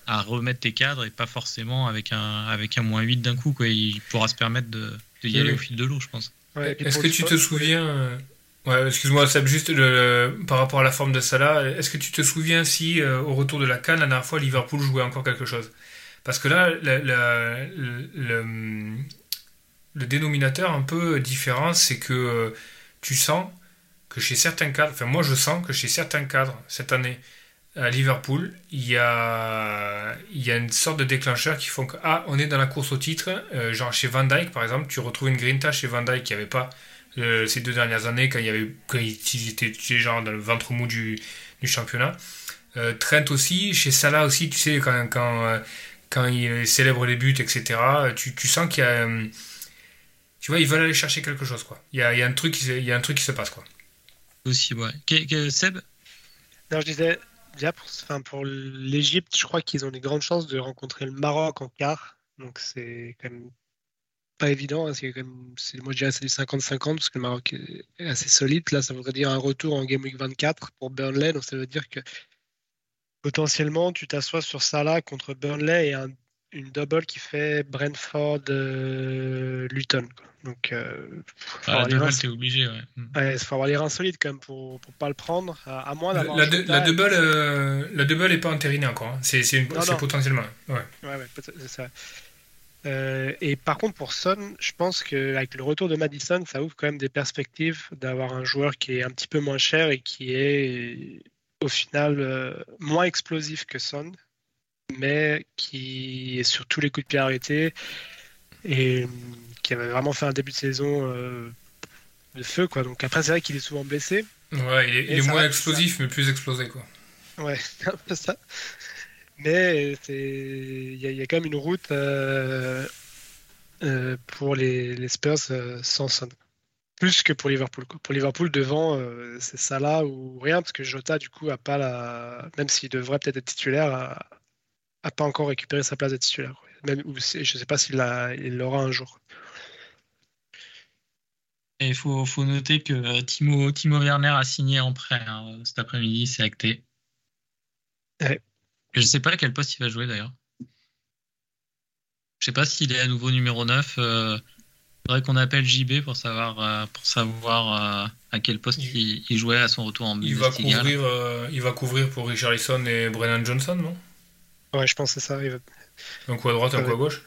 à remettre tes cadres et pas forcément avec un, avec un moins 8 d'un coup. Quoi. Il pourra se permettre de, de y aller au fil de l'eau, je pense. est-ce que tu te souviens. Euh, ouais, excuse-moi, juste par rapport à la forme de Salah. Est-ce que tu te souviens si, euh, au retour de la Cannes, la dernière fois, Liverpool jouait encore quelque chose? Parce que là, le, le, dénominateur un peu différent, c'est que euh, tu sens que chez certains cadres, enfin moi je sens que chez certains cadres cette année à Liverpool, il y a, il y a une sorte de déclencheur qui font que ah, on est dans la course au titre, euh, genre chez Van Dyke par exemple, tu retrouves une grinta chez Van Dyke qui avait pas euh, ces deux dernières années quand il y avait quand ils étaient genre dans le ventre mou du, du championnat. Euh, Trent aussi, chez Salah aussi, tu sais quand quand, quand il célèbre les buts etc. Tu, tu sens qu'il y a tu vois ils veulent aller chercher quelque chose quoi. Il y a, il y a un truc il y a un truc qui se passe quoi. Aussi, ouais. Que- Seb? Non, je disais, déjà pour, enfin, pour l'Égypte, je crois qu'ils ont des grandes chances de rencontrer le Maroc en quart. Donc c'est quand même pas évident. hein, quand même, moi je dirais c'est du 50-50 parce que le Maroc est assez solide. Là, ça voudrait dire un retour en Game Week 24 pour Burnley. Donc ça veut dire que potentiellement tu t'assois sur Salah contre Burnley et un- une double qui fait Brentford euh. Donc euh, faut Ah, La double, t'es obligé, ouais. Mm. ouais, il faut avoir les reins solides quand même pour pour pas le prendre. À, à moins La, d'avoir la, un de- Jota la et- double, euh, la double est pas entérinée encore. hein. C'est c'est une- Non, c'est non. potentiellement. Ouais. Ouais, ouais, peut-être, c'est ça. Euh, et par contre, pour Son, je pense qu'avec le retour de Madison, ça ouvre quand même des perspectives d'avoir un joueur qui est un petit peu moins cher et qui est au final moins explosif que Son, mais qui est sur tous les coups de pied arrêtés et euh, qui avait vraiment fait un début de saison euh, de feu. Quoi. Donc après, c'est vrai qu'il est souvent blessé. Ouais, il est, il Et est ça moins explosif, mais plus explosé, quoi. Ouais, c'est [LAUGHS] un peu ça. Mais c'est il y, a- il y a quand même une route euh, euh, pour les, les Spurs euh, sans Son. Plus que pour Liverpool. quoi. Pour Liverpool, devant, euh, c'est Salah ou rien, parce que Jota, du coup, a pas la. Même s'il devrait peut-être être titulaire, a, a pas encore récupéré sa place de titulaire. Même, je sais pas s'il l'a- il l'aura un jour. Il faut, faut noter que euh, Timo, Timo Werner a signé en prêt hein, cet après-midi, c'est acté. Ouais. Je sais pas à quel poste il va jouer d'ailleurs. Je sais pas s'il est à nouveau numéro 9. Euh, faudrait qu'on appelle JB pour savoir, euh, pour savoir euh, à quel poste Il- il, il jouait à son retour en Il va, Bundesliga. couvrir, euh, il va couvrir pour Richarlison et Brennan Johnson, non? Ouais, je pense que c'est ça. il va- Un coup à droite, un coup à gauche.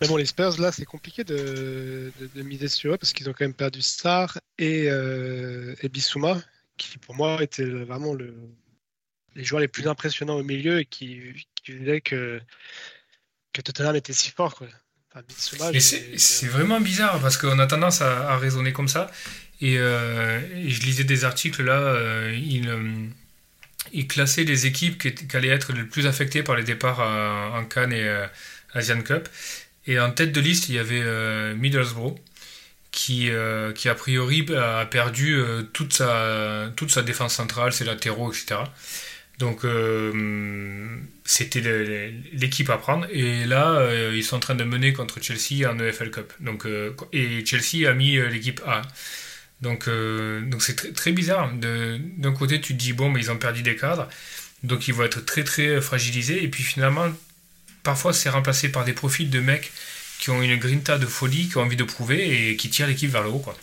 Mais bon, les Spurs, là, c'est compliqué de, de- de miser sur eux parce qu'ils ont quand même perdu Star et, euh, et Bissouma, qui pour moi étaient le- vraiment le, les joueurs les plus impressionnants au milieu et qui, qui disaient que, que Tottenham était si fort. Quoi. Enfin, Bissouma, Et j'ai- c'est c'est vraiment bizarre parce qu'on a tendance à, à raisonner comme ça. Et, euh, et je lisais des articles là, euh, il, euh, il classait les équipes qui, qui allaient être les plus affectées par les départs euh, en Cannes et euh, Asian Cup. Et en tête de liste, il y avait euh, Middlesbrough qui, euh, qui a priori a perdu toute, sa, toute sa défense centrale, ses latéraux, etc. Donc c'était l'équipe à prendre. Et là, ils sont en train de mener contre Chelsea en EFL Cup. Donc, et Chelsea a mis l'équipe A. Donc euh, donc c'est très, très bizarre. De- D'un côté, tu te dis, bon, mais ils ont perdu des cadres. Donc ils vont être très très fragilisés. Et puis finalement, parfois c'est remplacé par des profils de mecs qui ont une grinta de folie, qui ont envie de prouver et qui tirent l'équipe vers le haut. Quoi.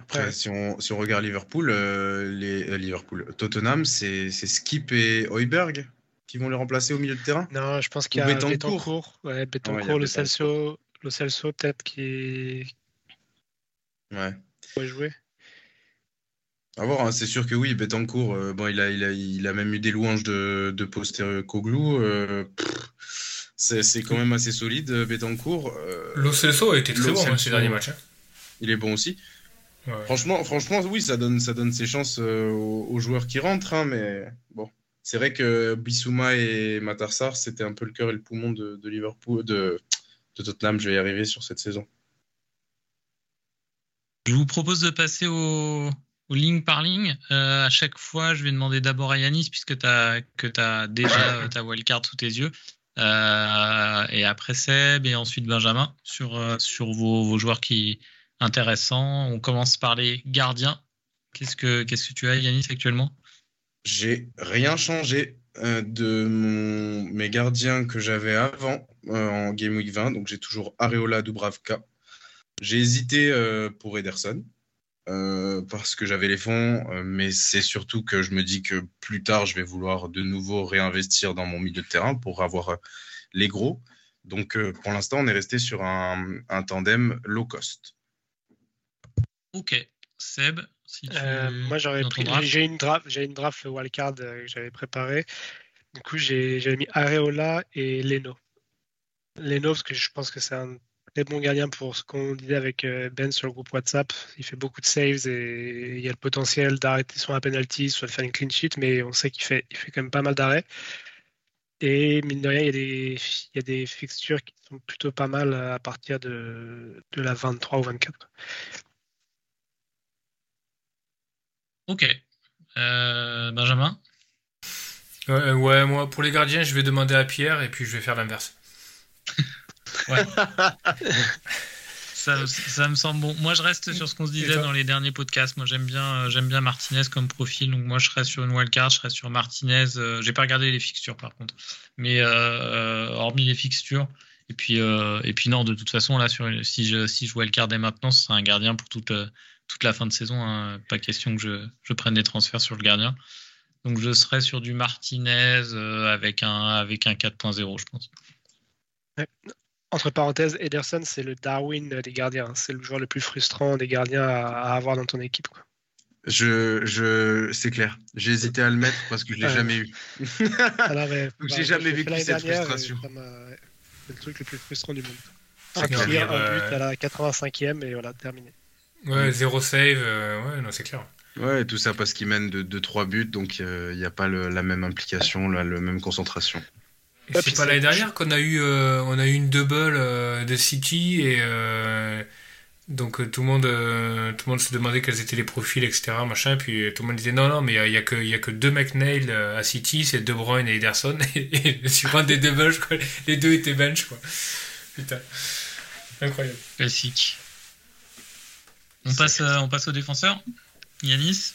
Après, Ouais. si, on, si on regarde Liverpool, euh, les, euh, Liverpool, Tottenham, c'est Skip et Hoiberg qui vont les remplacer au milieu de terrain? Non, je pense qu'il y a Betancourt? Betancourt, ouais, Betancourt, Ouais, il y a le Betancourt. Le Celso peut-être qui Ouais. pourrait jouer. À voir, hein, c'est sûr que oui, Betancourt, euh, bon, il a, il, a, il a même eu des louanges de, de Postecoglou. Euh, pff, c'est c'est quand même assez solide, euh, Betancourt. Euh, a été très bon hein, ces derniers matchs. hein. il est bon aussi. Ouais. Franchement, franchement, oui, ça donne, ça donne ses chances euh, aux, aux joueurs qui rentrent, hein, mais bon. C'est vrai que Bissouma et Matarsar, c'était un peu le cœur et le poumon de, de Liverpool, de, de Tottenham, je vais y arriver sur cette saison. Je vous propose de passer au, au ligne par ligne. Euh, à chaque fois, je vais demander d'abord à Yanis, puisque tu as, que tu as déjà [COUGHS] euh, ta wildcard sous tes yeux. Euh, et après Seb, et ensuite Benjamin, sur, sur vos, vos joueurs qui intéressants. On commence par les gardiens. Qu'est-ce que, qu'est-ce que tu as, Yanis, actuellement? J'ai rien changé euh, de mon, mes gardiens que j'avais avant euh, en Game Week 20, donc j'ai toujours Areola Dubravka. J'ai hésité euh, pour Ederson. euh, parce que j'avais les fonds, euh, mais c'est surtout que je me dis que plus tard, je vais vouloir de nouveau réinvestir dans mon milieu de terrain pour avoir euh, les gros. Donc euh, pour l'instant, on est resté sur un, un tandem low cost. Ok. Seb, si tu. Euh, moi, j'aurais pris. draft. J'ai une draft, j'ai une draft wildcard euh, que j'avais préparée. Du coup, j'ai j'avais mis Areola et Leno. Leno, parce que je pense que c'est un très bon gardien pour ce qu'on disait avec euh, Ben sur le groupe WhatsApp. Il fait beaucoup de saves et il y a le potentiel d'arrêter soit un penalty, soit de faire une clean sheet, mais on sait qu'il fait, il fait quand même pas mal d'arrêts. Et mine de rien, il y, a des, il y a des fixtures qui sont plutôt pas mal à partir de, de la 23 ou 24. Ok. Euh, Benjamin? Ouais, ouais, moi, pour les gardiens, je vais demander à Pierre et puis je vais faire l'inverse. [LAUGHS] ouais. [LAUGHS] Ça, ça, me semble bon. Moi, je reste sur ce qu'on se disait dans les derniers podcasts. Moi, j'aime bien, euh, j'aime bien Martinez comme profil. Donc, moi, je serais sur une wildcard, je serais sur Martinez. Euh, j'ai pas regardé les fixtures, par contre. Mais euh, hormis les fixtures. Et puis, et puis non, de toute façon, là, sur, si je, si je wildcard dès maintenant, ce sera un gardien pour toute, toute la fin de saison. Hein. Pas question que je, je, prenne des transferts sur le gardien. Donc, je serais sur du Martinez avec un, avec un 4.0, je pense. Entre parenthèses, Ederson, c'est le Darwin des gardiens. C'est le joueur le plus frustrant des gardiens à, avoir dans ton équipe. Quoi. Je, je, c'est clair. J'ai hésité à le mettre parce que je l'ai jamais eu. [LAUGHS] Alors, bah, j'ai jamais vécu cette frustration. C'est le truc le plus frustrant du monde. Un tir, un but à la 85e et voilà, terminé. Ouais, zéro save, euh, ouais, non, c'est clair. Ouais, tout ça parce qu'il mène de 3 buts, donc euh, il n'y a pas le, la même implication, la, la même concentration. C'est pas l'année dernière qu'on a eu euh, on a eu une double euh, de City et euh, donc tout le monde tout le monde se demandait quels étaient les profils etc machin. Puis tout le monde disait non non mais il y, a que il y a que deux McNeil à City c'est De Bruyne et Ederson. [LAUGHS] Et, sur un des doubles les deux étaient bench quoi. Putain. Incroyable. Classique. On passe on passe aux défenseurs Yanis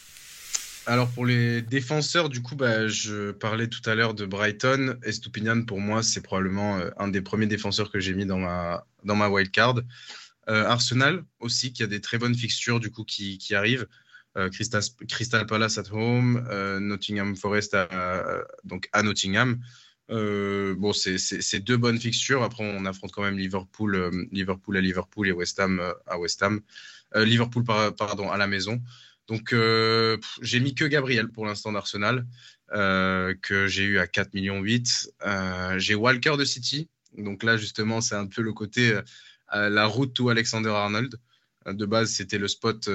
alors pour les défenseurs, du coup, bah, je parlais tout à l'heure de Brighton. Estupinian, pour moi, c'est probablement euh, un des premiers défenseurs que j'ai mis dans ma, dans ma wildcard. Euh, Arsenal aussi, qui a des très bonnes fixtures du coup qui, qui arrivent. Euh, Crystal, Palace at home, Nottingham Forest à, donc à Nottingham. bon, c'est deux bonnes fixtures. Après, on affronte quand même Liverpool, Liverpool à Liverpool et West Ham à West Ham. Liverpool, pardon, à la maison. Donc, euh, j'ai mis que Gabriel pour l'instant d'Arsenal, euh, que j'ai eu à 4 millions 8. Euh, j'ai Walker de City. Donc là, justement, c'est un peu le côté la route to Alexander Arnold. De base, c'était le spot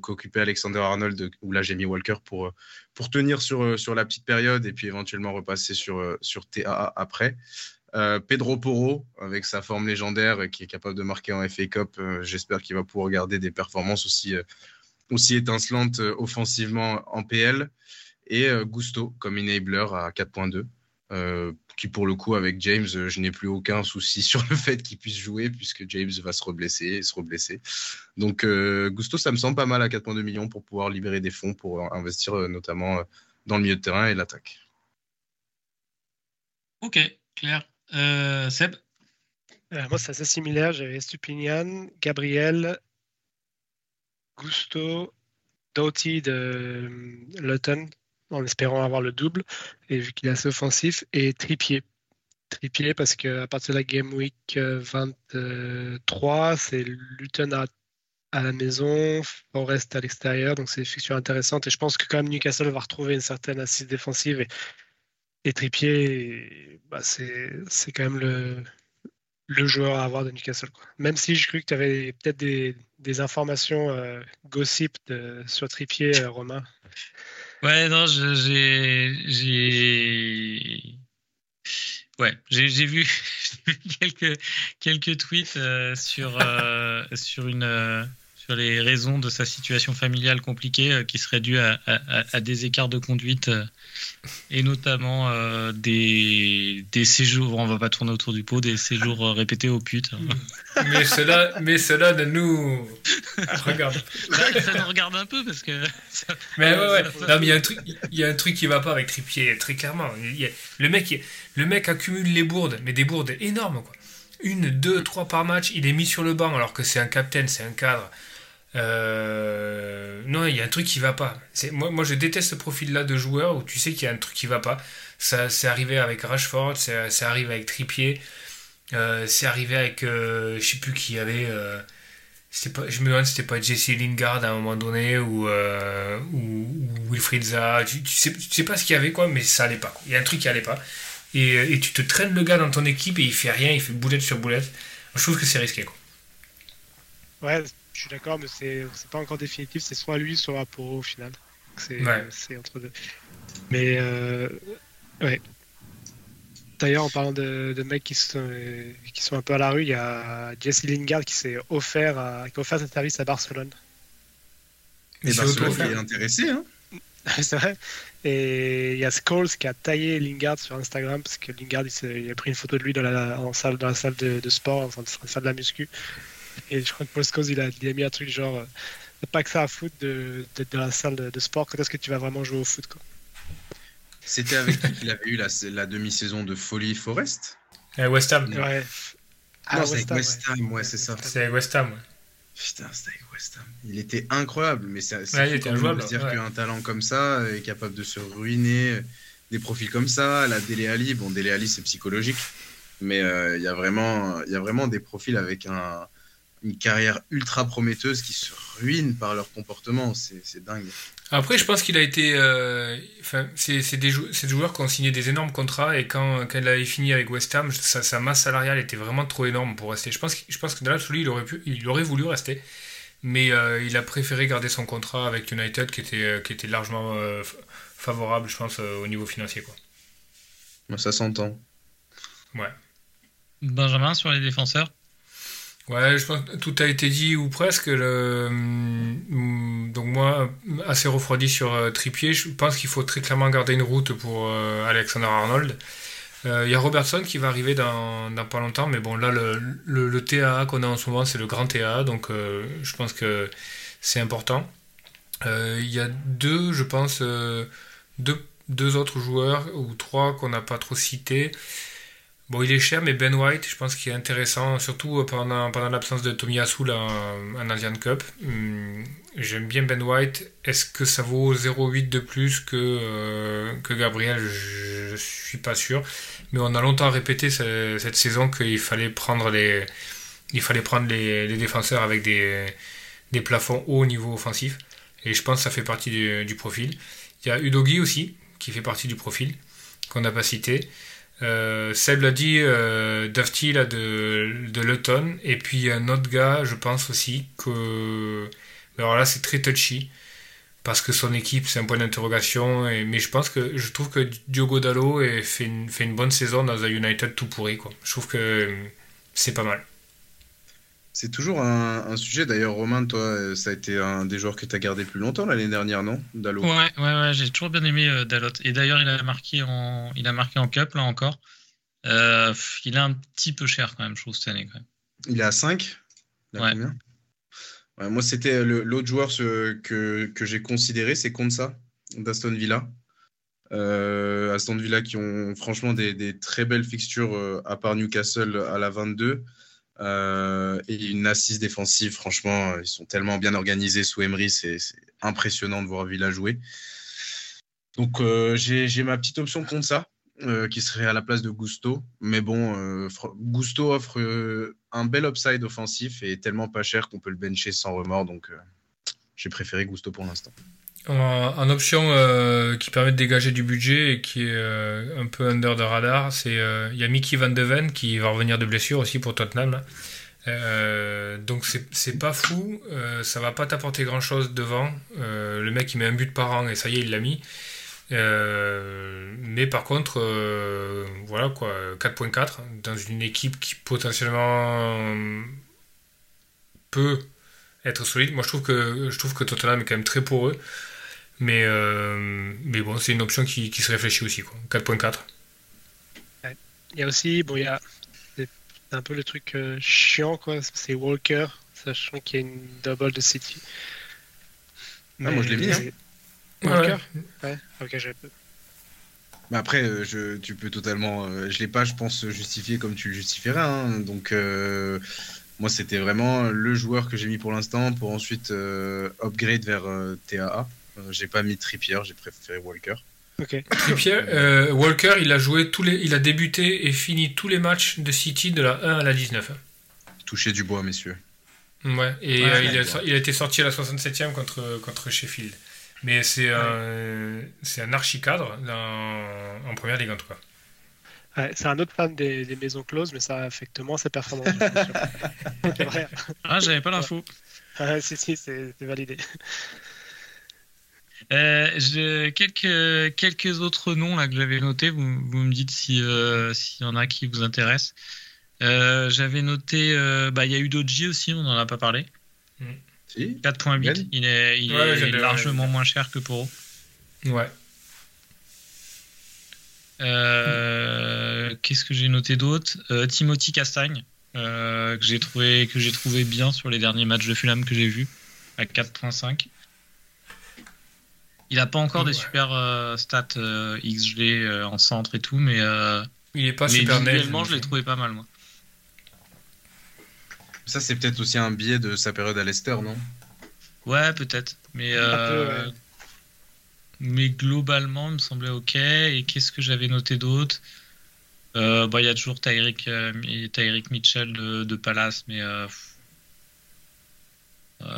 qu'occupait Alexander Arnold, où là, j'ai mis Walker pour, pour tenir sur, sur la petite période et puis éventuellement repasser sur, sur TAA après. Pedro Porro, avec sa forme légendaire, qui est capable de marquer en FA Cup, j'espère qu'il va pouvoir garder des performances aussi aussi étincelante euh, offensivement en PL, et euh, Gusto comme enabler à 4.2. Euh, qui pour le coup avec James, je n'ai plus aucun souci [LAUGHS] sur le fait qu'il puisse jouer puisque James va se reblesser et se reblesser. Donc Gusto, ça me semble pas mal à 4,2 millions pour pouvoir libérer des fonds pour investir notamment dans le milieu de terrain et l'attaque. Ok, clair. Seb? Moi, c'est assez similaire. J'avais Stupinian, Gabriel, Gusto, Doughty de euh, Luton, en espérant avoir le double, et vu qu'il est assez offensif, et Tripier. Tripier parce qu'à partir de la Game Week 23, c'est Luton à, à, la maison, Forest à l'extérieur, donc c'est une fiction intéressante, et je pense que quand même Newcastle va retrouver une certaine assise défensive, et, et Tripier, bah c'est quand même le, le joueur à avoir de Newcastle. Même si je cru que tu avais peut-être des, informations euh, gossip sur Trippier, euh, Romain. Ouais, non, j'ai. J'ai. Ouais, j'ai vu, [LAUGHS] quelques, quelques tweets euh, sur, sur une sur les raisons de sa situation familiale compliquée euh, qui serait due à, des écarts de conduite euh, et notamment euh, des, des séjours, on va pas tourner autour du pot, des séjours répétés aux putes. [LAUGHS] Mais cela, mais cela ne nous [LAUGHS] regarde. ça nous regarde un peu parce que. [LAUGHS] mais ouais, ouais. Non, mais il y a un truc, il y a un truc qui va pas avec Trippier très clairement. le mec, le mec accumule les bourdes, mais des bourdes énormes quoi. Une, deux, trois par match, il est mis sur le banc alors que c'est un capitaine, c'est un cadre. Euh, non, il y a un truc qui va pas. Moi, je déteste ce profil-là de joueur où tu sais qu'il y a un truc qui va pas. Ça, c'est arrivé avec Rashford, c'est arrivé avec Trippier, euh, c'est arrivé avec, euh, je sais plus qui avait. pas, je me demande si c'était pas Jesse Lingard à un moment donné ou, ou, Wilfried Zaha. Tu, sais, tu sais pas ce qu'il y avait quoi, mais ça allait pas. Il y a un truc qui allait pas. Et, et, tu te traînes le gars dans ton équipe et il fait rien, il fait boulette sur boulette. Je trouve que c'est risqué quoi. Ouais, je suis d'accord, mais c'est pas encore définitif. C'est soit lui, soit pour au final. C'est entre deux. Mais euh, ouais. D'ailleurs, en parlant de, mecs qui sont, qui sont un peu à la rue, il y a Jesse Lingard qui s'est offert, à, qui a offert ce service à Barcelone. Et Barcelone est intéressé, hein [LAUGHS] C'est vrai. Et il y a Scholes qui a taillé Lingard sur Instagram parce que Lingard il, a pris une photo de lui dans la, en salle, dans la salle de, sport, enfin, dans la salle de la muscu. Et je crois que Paul Scholes il a, mis un truc genre euh, pas que ça à foutre d'être dans la salle de, sport. Quand est-ce que tu vas vraiment jouer au foot quoi? C'était avec qui qu'il avait eu la, la demi-saison de Folie Forest? Euh, West Ham. Ouais. Ah, c'est West Ham, ouais, c'est ça. C'est West Ham, ouais. Putain, c'était avec West Ham. Il était incroyable, mais c'est ouais, de dire qu'un talent comme ça est capable de se ruiner. Des profils comme ça, la Dele Ali, bon, Dele Ali c'est psychologique, mais euh, il y, a vraiment, y a vraiment des profils avec un, une carrière ultra prometteuse qui se ruinent par leur comportement. C'est dingue. Après, je pense qu'il a été. Euh, enfin, c'est des, joueurs qui ont signé des énormes contrats et quand, quand il avait fini avec West Ham, sa, masse salariale était vraiment trop énorme pour rester. Je pense, je pense que dans l'absolu, il aurait, pu, il aurait voulu rester, mais euh, il a préféré garder son contrat avec United qui était, euh, qui était largement favorable, je pense, au niveau financier. Quoi. Ça s'entend. Ouais. Benjamin, sur les défenseurs? Ouais, je pense que tout a été dit ou presque. Mm, donc moi, assez refroidi sur euh, Trippier, je pense qu'il faut très clairement garder une route pour euh, Alexander Arnold. Euh, il y a Robertson qui va arriver dans, dans pas longtemps, mais bon là le, le, TAA qu'on a en ce moment c'est le grand TAA, donc je pense que c'est important. Il y a deux, je pense, deux, deux autres joueurs ou trois qu'on n'a pas trop cités. Bon, il est cher, mais Ben White, je pense qu'il est intéressant, surtout euh, pendant, l'absence de Tomiyasu en, en Asian Cup. Hmm, j'aime bien Ben White. Est-ce que ça vaut 0,8 de plus que, euh, Gabriel? Je ne suis pas sûr. Mais on a longtemps répété cette, saison qu'il fallait prendre les, il fallait prendre les, défenseurs avec des, des plafonds hauts au niveau offensif. Et je pense que ça fait partie du, du profil. Il y a Udogi aussi, qui fait partie du profil, qu'on n'a pas cité. Euh, Seb l'a dit, euh, de, de Luton. Et puis un autre gars, je pense aussi que. Alors là, c'est très touchy. Parce que son équipe, c'est un point d'interrogation. Mais je pense que. Je trouve que Diogo Dallo fait une, fait une bonne saison dans un United tout pourri. Quoi. Je trouve que c'est pas mal. C'est toujours un, sujet. D'ailleurs, Romain, toi, ça a été un des joueurs que tu as gardé plus longtemps l'année dernière, non Dalot? Ouais, ouais, ouais j'ai toujours bien aimé euh, Dalot. Et d'ailleurs, il a marqué en, il a marqué en Cup là encore. Euh, il est un petit peu cher quand même, je trouve cette année quand même. Il est à 5 ouais. Moi, c'était l'autre joueur que, que j'ai considéré, c'est Konsa d'Aston Villa. Euh, Aston Villa qui ont franchement des, des très belles fixtures euh, à part Newcastle à la 22. Euh, et une assise défensive, franchement, ils sont tellement bien organisés sous Emery, c'est impressionnant de voir Villa jouer. Donc euh, j'ai ma petite option contre ça, euh, qui serait à la place de Gusto. Mais bon, Gusto offre un bel upside offensif et tellement pas cher qu'on peut le bencher sans remords. Donc j'ai préféré Gusto pour l'instant. En, option qui permet de dégager du budget et qui est un peu under de radar, c'est il y a Mickey Van de Ven qui va revenir de blessure aussi pour Tottenham. Euh, donc c'est pas fou, euh, ça va pas t'apporter grand chose devant. le mec il met un but par an et ça y est il l'a mis. mais par contre, voilà quoi, 4.4 dans une équipe qui potentiellement peut être solide. Moi je trouve que je trouve que Tottenham est quand même très poreux. Mais, euh, mais bon, c'est une option qui, qui, se réfléchit aussi, 4.4. Il y a aussi, bon, il y a un peu le truc euh, chiant, quoi. C'est Walker, sachant qu'il y a une double de City. Ah, moi je l'ai mis, hein. Walker? Ouais, ok, j'avais peu. Mais après, euh, je, tu peux totalement. je l'ai pas, je pense, justifié comme tu le justifierais. Hein. Donc, moi, c'était vraiment le joueur que j'ai mis pour l'instant pour ensuite upgrade vers TAA. Euh, j'ai pas mis Trippier, j'ai préféré Walker. Trippier, euh, Walker, il a joué tous les, il a débuté et fini tous les matchs de City de la 1 à la 19. Touché du bois, messieurs. Ouais, et euh, il, a, il, a, été sorti à la 67e contre, contre Sheffield. Mais c'est un, c'est un archi-cadre en première ligue en tout cas. c'est un autre fan des, des, maisons closes, mais ça affecte moins ses performances. [LAUGHS] ah, j'avais pas l'info. Ah, si, si, c'est validé. Euh, quelques, quelques autres noms là, que j'avais notés. Vous, vous, me dites s'il y en a qui vous intéressent. j'avais noté, bah, il y a eu Doji aussi, on n'en a pas parlé. Mm. 4.8, il est, il est largement moins cher que Poro. Ouais. Euh, qu'est-ce que j'ai noté d'autre? Euh, Timothy Castagne, euh, que j'ai trouvé que j'ai trouvé bien sur les derniers matchs de Fulham que j'ai vus à 4.5. Il a pas encore des super stats XG en centre et tout, mais il est pas super net. je l'ai trouvé pas mal moi. Ça, c'est peut-être aussi un biais de sa période à Leicester, non? Ouais, peut-être. Mais, euh, mais globalement, il me semblait ok. Et qu'est-ce que j'avais noté d'autre? Euh, bah, Il y a toujours Tyrick, euh, Mitchell de, Palace, mais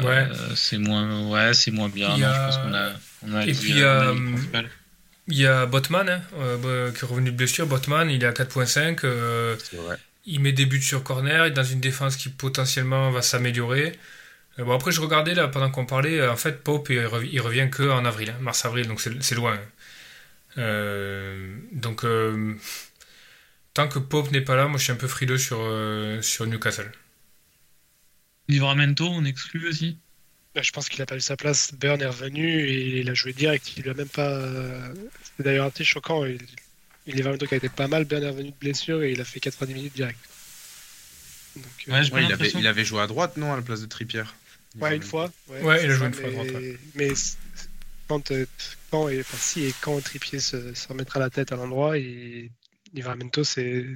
ouais. c'est moins, ouais, c'est moins bien. et puis, il y a Botman hein, qui est revenu de blessure. Botman, il est à 4.5. c'est vrai il met des buts sur corner, dans une défense qui potentiellement va s'améliorer. Euh, bon, après, je regardais là pendant qu'on parlait, euh, en fait, Pope il, revient, que en avril, hein, mars-avril, donc c'est loin. Euh, donc, tant que Pope n'est pas là, moi je suis un peu frileux sur, sur Newcastle. Livramento, on exclut aussi bah, Je pense qu'il a pas eu sa place. Burn est revenu et il a joué direct. Il a même pas. C'est d'ailleurs assez choquant. Il il est vraiment qui a été pas mal, bien revenu de blessure et il a fait 90 minutes direct. Donc, euh, ouais, il, avait, il, avait, joué à droite, non, à la place de Trippier? Ouais, une fois. Ouais, il a joué une fois à droite. Mais quand, euh, quand et, enfin, si et quand Trippier se, se, remettra la tête à l'endroit, et Livramento, c'est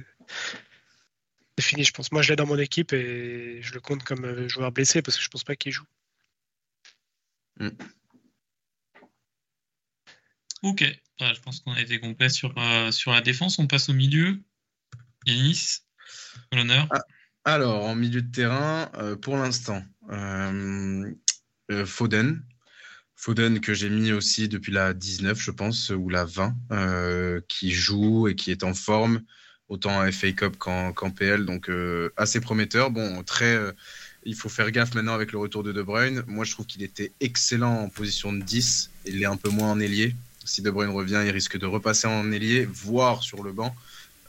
fini, je pense. Moi, je l'ai dans mon équipe et je le compte comme euh, joueur blessé parce que je pense pas qu'il joue. Mm. Ok, je pense qu'on a été complet sur, euh, sur la défense. On passe au milieu. Yanis, l'honneur. Ah, alors, en milieu de terrain, euh, pour l'instant, euh, Foden. Foden que j'ai mis aussi depuis la 19, je pense, ou la 20, qui joue et qui est en forme, autant en FA Cup qu'en PL, donc assez prometteur. Bon, très il faut faire gaffe maintenant avec le retour de De Bruyne. Moi, je trouve qu'il était excellent en position de 10. Il est un peu moins en ailier si De Bruyne revient, il risque de repasser en ailier, voire sur le banc.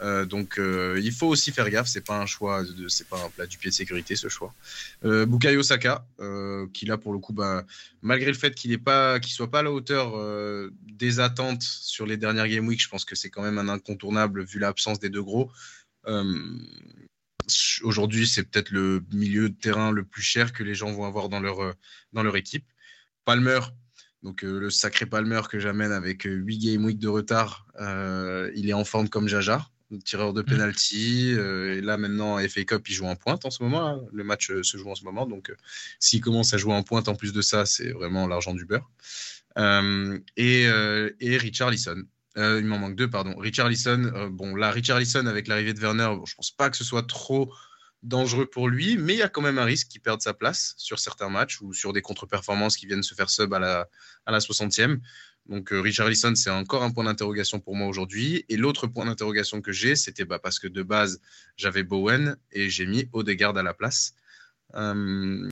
Euh, donc euh, il faut aussi faire gaffe, c'est pas un choix, de, c'est pas un plat du pied de sécurité ce choix. Euh, Bukayo Saka, qui là pour le coup, bah, malgré le fait qu'il ne pas, qu'il soit pas à la hauteur des attentes sur les dernières game week, je pense que c'est quand même un incontournable vu l'absence des deux gros. Aujourd'hui, c'est peut-être le milieu de terrain le plus cher que les gens vont avoir dans leur, dans leur équipe. Palmer, donc euh, le sacré Palmer que j'amène avec 8 euh, game week de retard, euh, il est en forme comme Jaja, tireur de mm. penalty. et là maintenant FA Cup, il joue en pointe en ce moment. Hein. Le match se joue en ce moment. Donc s'il commence à jouer en pointe en plus de ça, c'est vraiment l'argent du beurre. et, et Richard Lisson. il m'en manque deux, pardon. Richard Lisson, bon là, Richard Lisson avec l'arrivée de Werner, je pense pas que ce soit trop dangereux pour lui, mais il y a quand même un risque qu'il perde sa place sur certains matchs ou sur des contre-performances qui viennent se faire sub à la, à la 60e. Donc euh, Richard Lisson, c'est encore un point d'interrogation pour moi aujourd'hui. Et l'autre point d'interrogation que j'ai, c'était bah, parce que de base, j'avais Bowen et j'ai mis Odegaard à la place. Euh,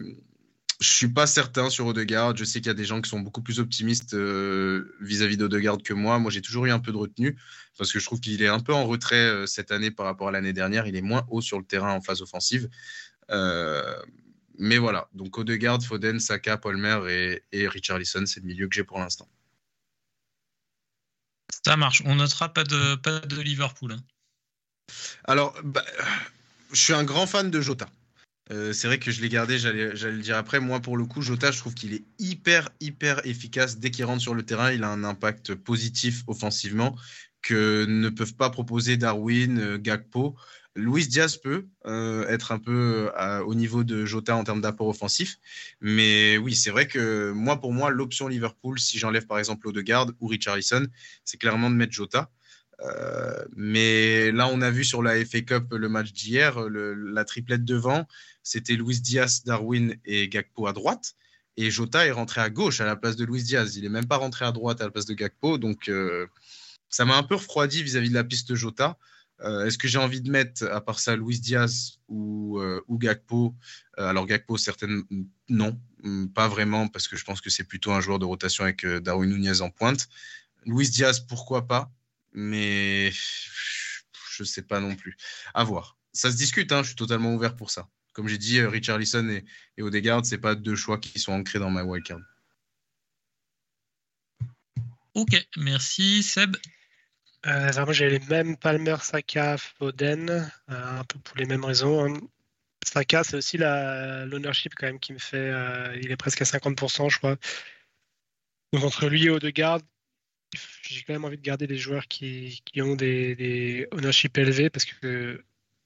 je suis pas certain sur Odegaard. Je sais qu'il y a des gens qui sont beaucoup plus optimistes euh, vis-à-vis d'Odegaard que moi. Moi, j'ai toujours eu un peu de retenue parce que je trouve qu'il est un peu en retrait euh, cette année par rapport à l'année dernière. Il est moins haut sur le terrain en phase offensive. Mais voilà, donc Odegaard, Foden, Saka, Palmer et, et Richarlison, c'est le milieu que j'ai pour l'instant. Ça marche. On notera pas de, pas de Liverpool. Hein. Alors, bah, je suis un grand fan de Jota. Euh, c'est vrai que je l'ai gardé, j'allais le dire après. Moi, pour le coup, Jota, je trouve qu'il est hyper, hyper efficace. Dès qu'il rentre sur le terrain, il a un impact positif offensivement que ne peuvent pas proposer Darwin, euh, Gakpo. Luis Diaz peut euh, être un peu au niveau de Jota en termes d'apport offensif. Mais oui, c'est vrai que moi, pour moi, l'option Liverpool, si j'enlève par exemple Odegaard ou Richarlison, c'est clairement de mettre Jota. mais là, on a vu sur la FA Cup le match d'hier, la triplette devant c'était Luis Diaz, Darwin et Gakpo à droite. Et Jota est rentré à gauche à la place de Luis Diaz. Il n'est même pas rentré à droite à la place de Gakpo. Donc, euh, ça m'a un peu refroidi vis-à-vis de la piste Jota. Est-ce que j'ai envie de mettre, à part ça, Luis Diaz ou, ou Gakpo? Alors, Gakpo, certainement, non, mm, pas vraiment, parce que je pense que c'est plutôt un joueur de rotation avec Darwin Nunez en pointe. Luis Diaz, pourquoi pas Mais je ne sais pas non plus. À voir. Ça se discute, hein, je suis totalement ouvert pour ça. Comme j'ai dit, Richard et, et Odegaard, ce pas deux choix qui sont ancrés dans ma wildcard. Ok, merci Seb. Euh, moi j'ai les mêmes Palmer, Saka, Foden, euh, un peu pour les mêmes raisons. Hein. Saka, c'est aussi l'ownership quand même qui me fait. Euh, il est presque à 50%, je crois. Donc entre lui et Odegaard, j'ai quand même envie de garder des joueurs qui, ont des, des ownership élevés parce que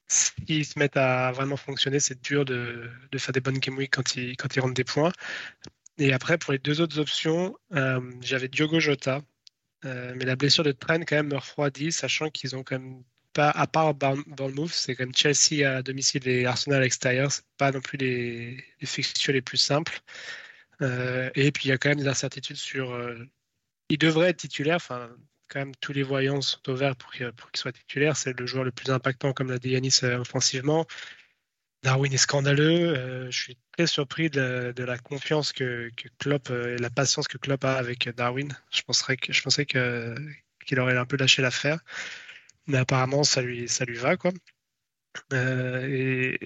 s'ils se mettent à vraiment fonctionner, c'est dur de, faire des bonnes game week quand ils, quand ils rentrent des points. Et après, pour les deux autres options, euh, j'avais Diogo Jota. Euh, mais la blessure de Trent, quand même, me refroidit, sachant qu'ils ont quand même pas, à part Bournemouth, c'est comme Chelsea à domicile et Arsenal à l'extérieur, c'est pas non plus les, les, fixtures les plus simples. Euh, et puis il y a quand même des incertitudes sur. il devrait être titulaire, enfin, quand même tous les voyants sont ouverts pour qu'il soit titulaire. C'est le joueur le plus impactant, comme l'a dit Yanis, offensivement. Darwin est scandaleux. Euh, je suis très surpris de, la confiance que, Klopp euh, et la patience que Klopp a avec Darwin. Je, penserais que, je pensais qu'il aurait un peu lâché l'affaire. Mais apparemment, ça lui, ça lui va. Quoi. Euh,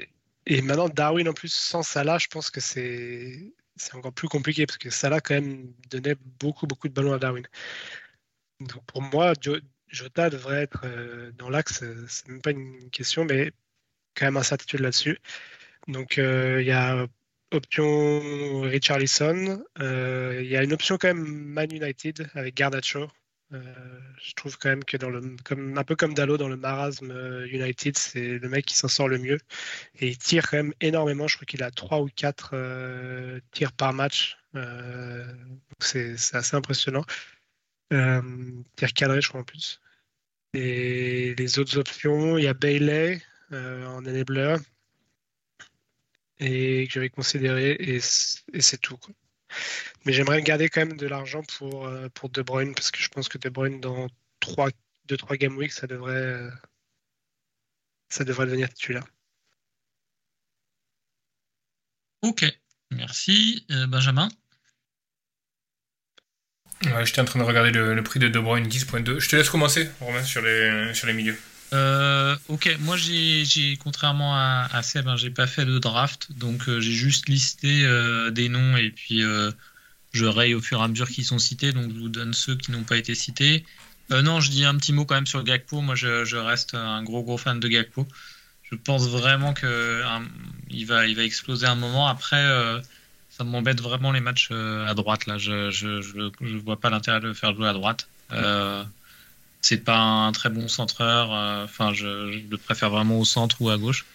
et, maintenant, Darwin, en plus, sans Salah, je pense que c'est encore plus compliqué parce que Salah, quand même, donnait beaucoup, beaucoup de ballons à Darwin. Donc pour moi, Jota devrait être dans l'axe. C'est même pas une question, mais quand même incertitude là-dessus. Donc euh, il y a option Richarlison. Euh, il y a une option quand même Man United avec Garnacho. Euh, je trouve quand même que dans le, comme, un peu comme Dallo dans le marasme United, c'est le mec qui s'en sort le mieux. Et il tire quand même énormément. Je crois qu'il a 3 ou 4 tirs par match. c'est assez impressionnant. tir cadré, je crois en plus. Et les autres options, il y a Bailey, euh, en enabler et que j'avais considéré et, c'est tout. Mais j'aimerais garder quand même de l'argent pour, euh, pour De Bruyne parce que je pense que De Bruyne dans 2-3 game weeks ça devrait, euh, ça devrait devenir titulaire. Ok, merci. Benjamin J'étais en train de regarder le, prix de De Bruyne 10.2. Je te laisse commencer, Romain, sur les, sur les milieux. Euh, ok, moi j'ai, contrairement à, à Seb, hein, j'ai pas fait de draft, donc euh, j'ai juste listé euh, des noms et puis je raye au fur et à mesure qui sont cités, donc je vous donne ceux qui n'ont pas été cités. non, je dis un petit mot quand même sur Gakpo. Moi, je, reste un gros gros fan de Gakpo. Je pense vraiment que il va il va exploser un moment. Après, ça m'embête vraiment les matchs à droite là. Je je, je, je vois pas l'intérêt de le faire jouer à droite. C'est pas un très bon centreur. Euh, enfin, je, le préfère vraiment au centre ou à gauche.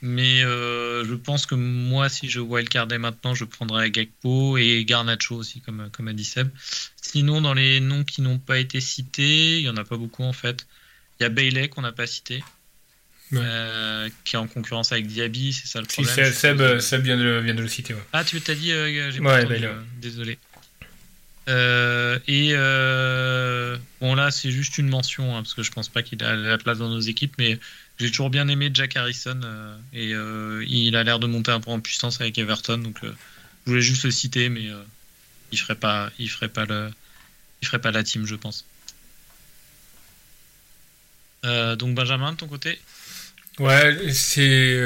Mais euh, je pense que moi, si je wildcardais maintenant, je prendrais Gakpo et Garnacho aussi, comme, comme a dit Seb. Sinon, dans les noms qui n'ont pas été cités, il n'y en a pas beaucoup en fait. Il y a Bailey qu'on n'a pas cité, euh, qui est en concurrence avec Diaby, c'est ça le problème. Si, Seb, Seb, vient, de, vient, de, le citer. Ah, tu t'as dit, j'ai pas entendu, désolé. Euh, et euh, bon là c'est juste une mention hein, parce que je pense pas qu'il a la place dans nos équipes, mais j'ai toujours bien aimé Jack Harrison euh, et il a l'air de monter un peu en puissance avec Everton, donc je voulais juste le citer, mais il ferait pas, il ferait pas le, il ferait pas la team, je pense. donc Benjamin de ton côté? Ouais, c'est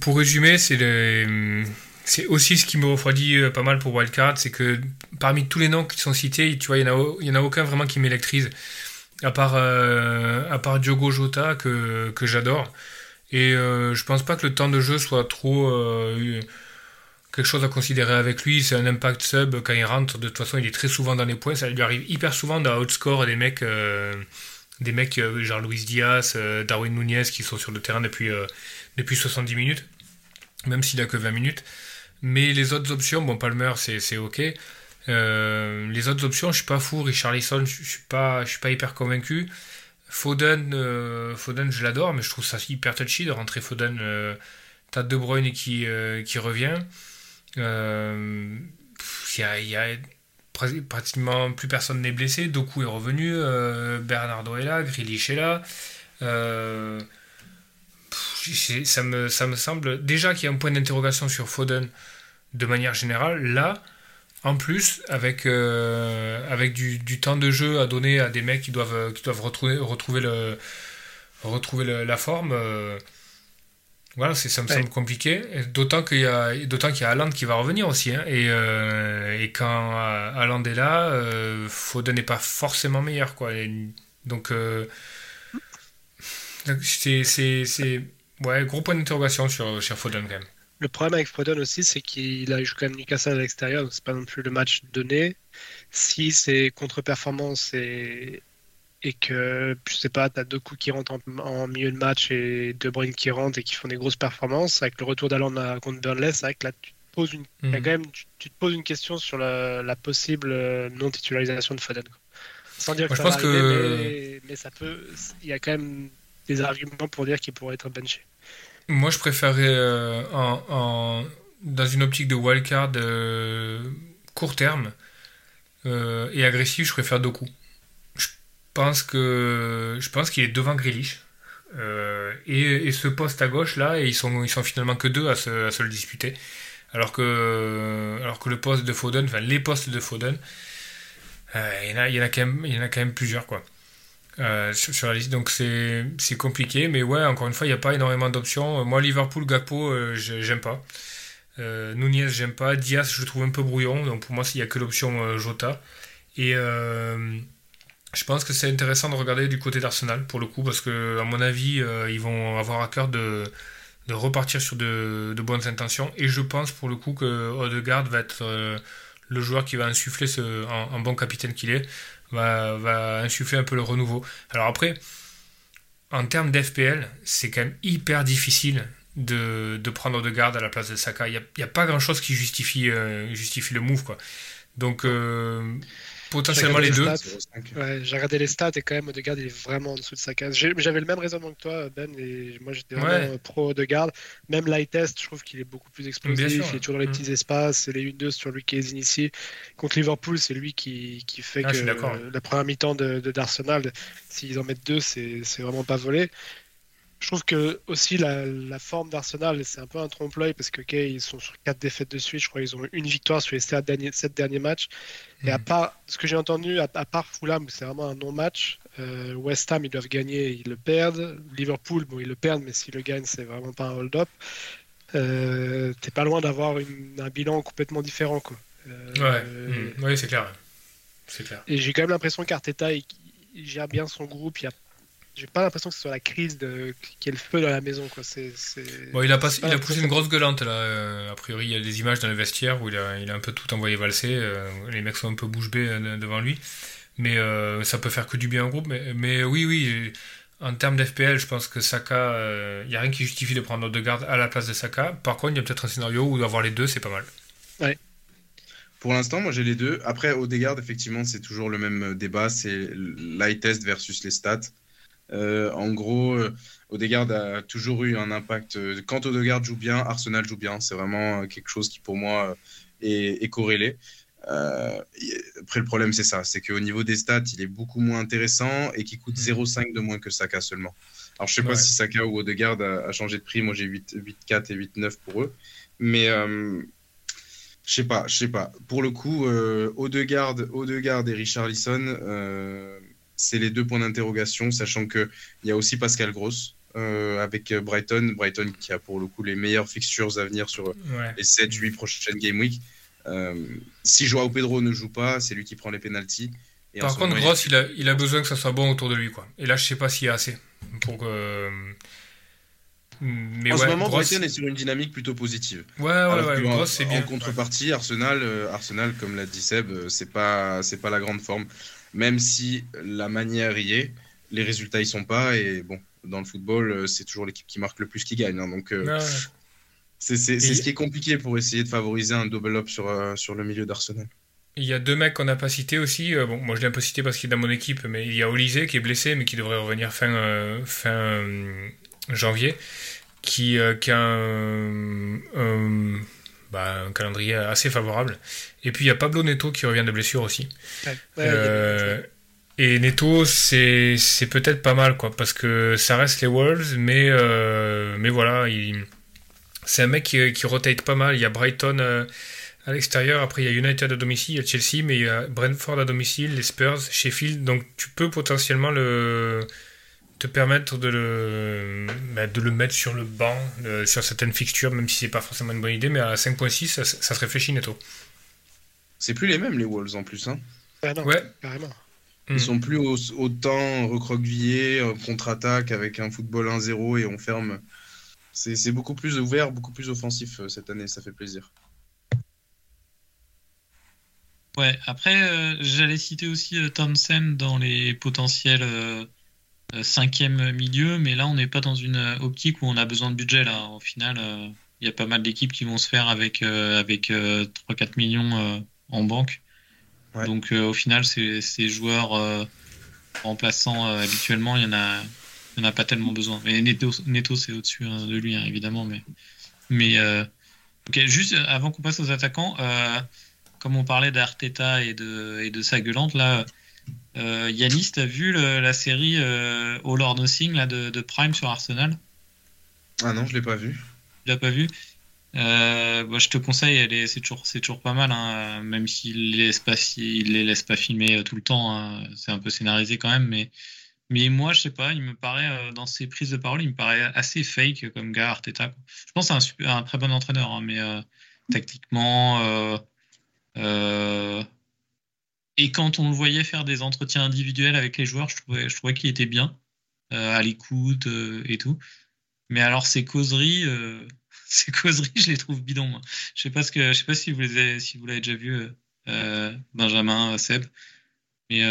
pour résumer, c'est le c'est aussi ce qui me refroidit euh, pas mal pour Wildcard, c'est que parmi tous les noms qui sont cités, tu vois, il n'y en, a, aucun vraiment qui m'électrise, à part, euh, à part Diogo Jota que, que j'adore. Et euh, je pense pas que le temps de jeu soit trop quelque chose à considérer avec lui. C'est un impact sub quand il rentre. De toute façon, il est très souvent dans les points. Ça lui arrive hyper souvent d'outscore des mecs, des mecs genre Luis Diaz, Darwin Nunez qui sont sur le terrain depuis, depuis 70 minutes, même s'il a que 20 minutes. Mais les autres options, bon, Palmer, c'est ok. Euh, les autres options, je suis pas fou. Richarlison, je suis je suis pas hyper convaincu. Foden, euh, Foden, je l'adore, mais je trouve ça hyper touchy de rentrer Foden. Euh, De Bruyne qui, euh, qui revient. Il y pratiquement plus personne n'est blessé. Doku est revenu. Bernardo est là. Grealish est là. Ça, me, ça me semble déjà qu'il y a un point d'interrogation sur Foden de manière générale. Là, en plus, avec, euh, avec du, du, temps de jeu à donner à des mecs qui doivent, qui doivent retrouver, retrouver, le, retrouver la forme, euh, voilà, ça me semble compliqué. D'autant qu'il y a, qu'il y a Haaland qui va revenir aussi. Hein, et, euh, et, quand Haaland est là, euh, Foden n'est pas forcément meilleur, quoi. donc, c'est, c'est, ouais, gros point d'interrogation sur, sur Foden quand même. Le problème avec Foden aussi, c'est qu'il a joué quand même Newcastle à l'extérieur, donc c'est pas non plus le match donné. Si c'est contre-performance et, et que, je sais pas, tu as deux coups qui rentrent en, milieu de match et deux Bruyne qui rentrent et qui font des grosses performances, avec le retour d'Alan contre Burnley, c'est vrai que là, tu te poses une, mhm. quand même, tu, te poses une question sur la, possible euh, non-titularisation de Foden. Sans dire que ça va arriver, mais, ça peut, il y a quand même des arguments pour dire qu'il pourrait être benché. Moi, je préférerais, euh, en, dans une optique de wildcard euh, court terme euh, et agressif, je préfère Doku. Je pense que je pense qu'il est devant Grealish. Et, et, ce poste à gauche là, et ils sont, ils sont finalement que deux à se, à se le disputer. Alors que, alors que le poste de Foden, enfin les postes de Foden, il y, en a, il, y en a quand même, il y en a quand même plusieurs quoi. Euh, sur, la liste. Donc c'est compliqué, mais ouais, encore une fois, il n'y a pas énormément d'options. Moi, Liverpool, Gakpo, euh, j'aime pas. Euh, Nunez, j'aime pas. Diaz, je le trouve un peu brouillon. Donc pour moi, il n'y a que l'option euh, Jota. Et je pense que c'est intéressant de regarder du côté d'Arsenal, pour le coup, parce que, à mon avis, ils vont avoir à cœur de, repartir sur de, bonnes intentions. Et je pense, pour le coup, que Odegaard va être le joueur qui va insuffler ce, un bon capitaine qu'il est va, insuffler un peu le renouveau. Alors après, en termes d'FPL, c'est quand même hyper difficile de, prendre de garde à la place de Saka. Il n'y a, pas grand-chose qui justifie, euh, le move. Donc, euh, potentiellement les, deux. j'ai regardé les stats et quand même Odegaard il est vraiment en dessous de sa case. J'avais le même raisonnement que toi Ben et moi j'étais vraiment pro Odegaard. Même light test, je trouve qu'il est beaucoup plus explosif, il est toujours dans les mm. petits espaces, c'est les 1-2 sur lui qui est initié. Contre Liverpool, c'est lui qui, qui fait ah, que la première mi-temps de d'Arsenal, s'ils en mettent deux, c'est vraiment pas volé. Je trouve que aussi la, forme d'Arsenal, c'est un peu un trompe-l'œil parce que ils sont sur quatre défaites de suite. Je crois qu'ils ont une victoire sur les sept derniers, derniers matchs. Et à mm. part ce que j'ai entendu, à, part Fulham, c'est vraiment un non-match. Euh, West Ham, ils doivent gagner, ils le perdent. Liverpool, bon, ils le perdent, mais s'ils le gagnent, c'est vraiment pas un hold-up. Euh, T'es pas loin d'avoir un bilan complètement différent, quoi. Euh, ouais, mm. oui, c'est clair. Et j'ai quand même l'impression qu'Arteta, il, il, gère bien son groupe. Il y a j'ai pas l'impression que ce soit la crise de qu'il y ait le feu dans la maison quoi. C'est, bon il a, pas, il a poussé une grosse gueulante là. Euh, a priori il y a des images dans le vestiaire où il a, il a un peu tout envoyé valser euh, les mecs sont un peu bouche bée euh, devant lui. Mais ça peut faire que du bien au groupe mais, mais oui oui en termes d'FPL je pense que Saka il n'y a rien qui justifie de prendre de garde à la place de Saka. Par contre il y a peut-être un scénario où d'avoir les deux c'est pas mal. Ouais. Pour l'instant, moi j'ai les deux. Après, Odegaard, effectivement, c'est toujours le même débat. C'est l'eye test versus les stats. Euh, en gros, euh, Odegaard a toujours eu un impact. Euh, quand Odegaard joue bien, Arsenal joue bien. C'est vraiment quelque chose qui, pour moi, est, corrélé. après, le problème, c'est ça c'est qu'au niveau des stats, il est beaucoup moins intéressant et qui coûte 0,5 mm. de moins que Saka seulement. Alors, je sais pas si Saka ou Odegaard a, changé de prix. Moi, j'ai 8,4 et 8,9 pour eux. Mais. Je sais pas, je sais pas. Pour le coup, Odegaard, Odegaard et Richard Lisson, c'est les deux points d'interrogation, sachant qu'il y a aussi Pascal Gross euh, avec Brighton. Brighton qui a pour le coup les meilleures fixtures à venir sur les 7-8 prochaines Game Week. Euh, si Joao Pedro ne joue pas, c'est lui qui prend les pénalties. Par contre, Gross, il a, il a besoin que ça soit bon autour de lui. Quoi. Et là, je sais pas s'il y a assez. Pour que... Mais en ce moment, Brighton est sur une dynamique plutôt positive. Ouais, ouais, ouais. Gross, c'est bien. En contrepartie, Arsenal, euh, Arsenal, comme l'a dit Seb, c'est pas, c'est pas la grande forme même si la manière y est, les résultats y sont pas. Et bon, dans le football, euh, c'est toujours l'équipe qui marque le plus qui gagne. Hein. donc, euh, c'est ce qui est compliqué pour essayer de favoriser un double up sur, euh, sur le milieu d'Arsenal. Il y a deux mecs qu'on n'a pas cités aussi. bon, moi je l'ai un peu cité parce qu'il est dans mon équipe, mais il y a Olysée qui est blessé, mais qui devrait revenir fin, fin janvier, qui, qui a un, bah, un calendrier assez favorable. Et puis il y a Pablo Neto qui revient de blessure aussi. Euh, Et Neto, c'est peut-être pas mal, quoi, parce que ça reste les Wolves, mais, euh, mais voilà, il, c'est un mec qui, qui rotate pas mal. Il y a Brighton euh, à l'extérieur, après il y a United à domicile, il y a Chelsea, mais il y a Brentford à domicile, les Spurs, Sheffield, donc tu peux potentiellement le te permettre de le, bah, de le mettre sur le banc, euh, sur certaines fixtures, même si c'est pas forcément une bonne idée, mais à 5.6, ça, ça se réfléchit netto. C'est plus les mêmes les Wolves en plus. Hein. Ah non, Ouais. carrément. Ils Mm. sont plus au- autant recroquevillés, euh, contre-attaque avec un football 1-0 et on ferme. C'est c'est beaucoup plus ouvert, beaucoup plus offensif euh, cette année, ça fait plaisir. Ouais, après, euh, j'allais citer aussi euh, Townsend dans les potentiels cinquième milieu, mais là, on n'est pas dans une euh, optique où on a besoin de budget. Là. Au final, euh, il y a pas mal d'équipes qui vont se faire avec, euh, avec euh, 3-4 millions euh, en banque. Ouais. Donc, euh, au final, ces, ces joueurs euh, remplaçants euh, habituellement, il y en a, il y en a pas tellement besoin. Mais Neto, Neto c'est au-dessus hein, de lui, hein, évidemment. Mais, mais euh, ok, juste euh, avant qu'on passe aux attaquants, euh, comme on parlait d'Arteta et de, et de sa gueulante, là, euh, Yanis, t'as vu le- la série euh, All or Nothing là, de, de Prime sur Arsenal? Ah non, je l'ai pas vu. Tu l'as pas vu? Euh, bah, Je te conseille, elle est- c'est toujours, c'est toujours pas mal, hein, même s'il les laisse pas, il les laisse pas filmer euh, tout le temps. hein, c'est un peu scénarisé quand même, mais, mais moi, je sais pas, il me paraît, dans ses prises de parole, il me paraît assez fake comme gars, Arteta. quoi. Je pense que c'est un, super- un très bon entraîneur, hein, mais tactiquement. Et quand on le voyait faire des entretiens individuels avec les joueurs, je trouvais, je trouvais qu'il était bien, euh, à l'écoute euh, et tout. Mais alors ces causeries, euh, [LAUGHS] ces causeries, je les trouve bidons. Moi. Je sais pas ce que, je sais pas si vous les avez, si vous l'avez déjà vu, euh, euh, Benjamin, euh, Seb. Mais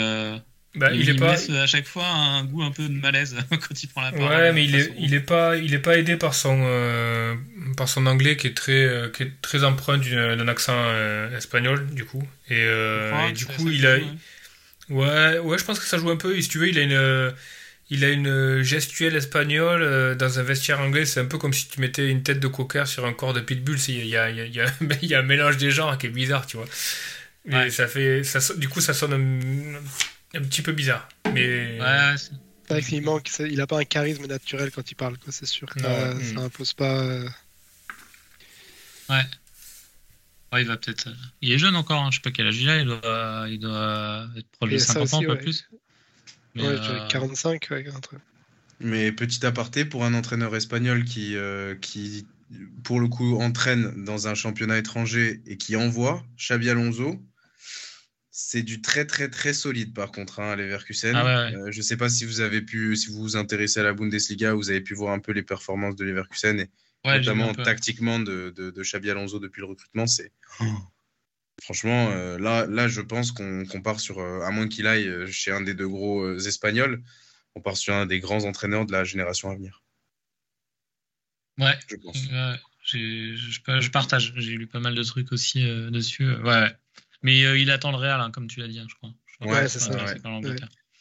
Bah, il, il est me pas. laisse à chaque fois un goût un peu de malaise [LAUGHS] quand il prend la parole. Ouais, mais il est, il est pas, il est pas aidé par son, euh, par son anglais qui est très, euh, qui est très empreint d'un accent euh, espagnol du coup. Et, euh, et du coup, il joue, a, ouais. ouais, ouais, je pense que ça joue un peu. Et si tu veux, il a une, euh, il a une gestuelle espagnole euh, dans un vestiaire anglais. C'est un peu comme si tu mettais une tête de cocker sur un corps de pitbull. Il y a, il y a, il y a, [LAUGHS] il y a un mélange des genres qui est bizarre, tu vois. Mais Ouais. ça fait, ça, du coup, ça sonne un, un petit peu bizarre. Mais Ouais, c'est- vrai qu'il manque, il a pas un charisme naturel quand il parle, quoi, c'est sûr. que Non, ça, mm. ça impose pas. euh, ouais, il va peut-être. euh, Il est jeune encore, hein, je sais pas quel âge il a, il doit, il doit être proche de Et ça 50 ans, pas ouais. plus. Mais, ouais, tu euh, vois, 45, ouais, un truc. Mais petit aparté, pour un entraîneur espagnol qui, euh, qui, pour le coup, entraîne dans un championnat étranger et qui envoie Xabi Alonso, c'est du très très très solide par contre hein, à Leverkusen. Ah ouais, ouais. Euh, je ne sais pas si vous avez pu, si vous vous intéressez à la Bundesliga, vous avez pu voir un peu les performances de Leverkusen et ouais, notamment tactiquement de, de, de Xabi Alonso depuis le recrutement. C'est franchement euh, là, là, je pense qu'on part sur, euh, à moins qu'il aille chez un des deux gros euh, espagnols, on part sur un des grands entraîneurs de la génération à venir. Ouais, Je pense. Je, je- je partage. J'ai lu pas mal de trucs aussi euh, dessus. ouais, ouais. Mais euh, il attend le Real, hein, comme tu l'as dit, hein, je crois. Je crois Ouais, c'est ça, ouais.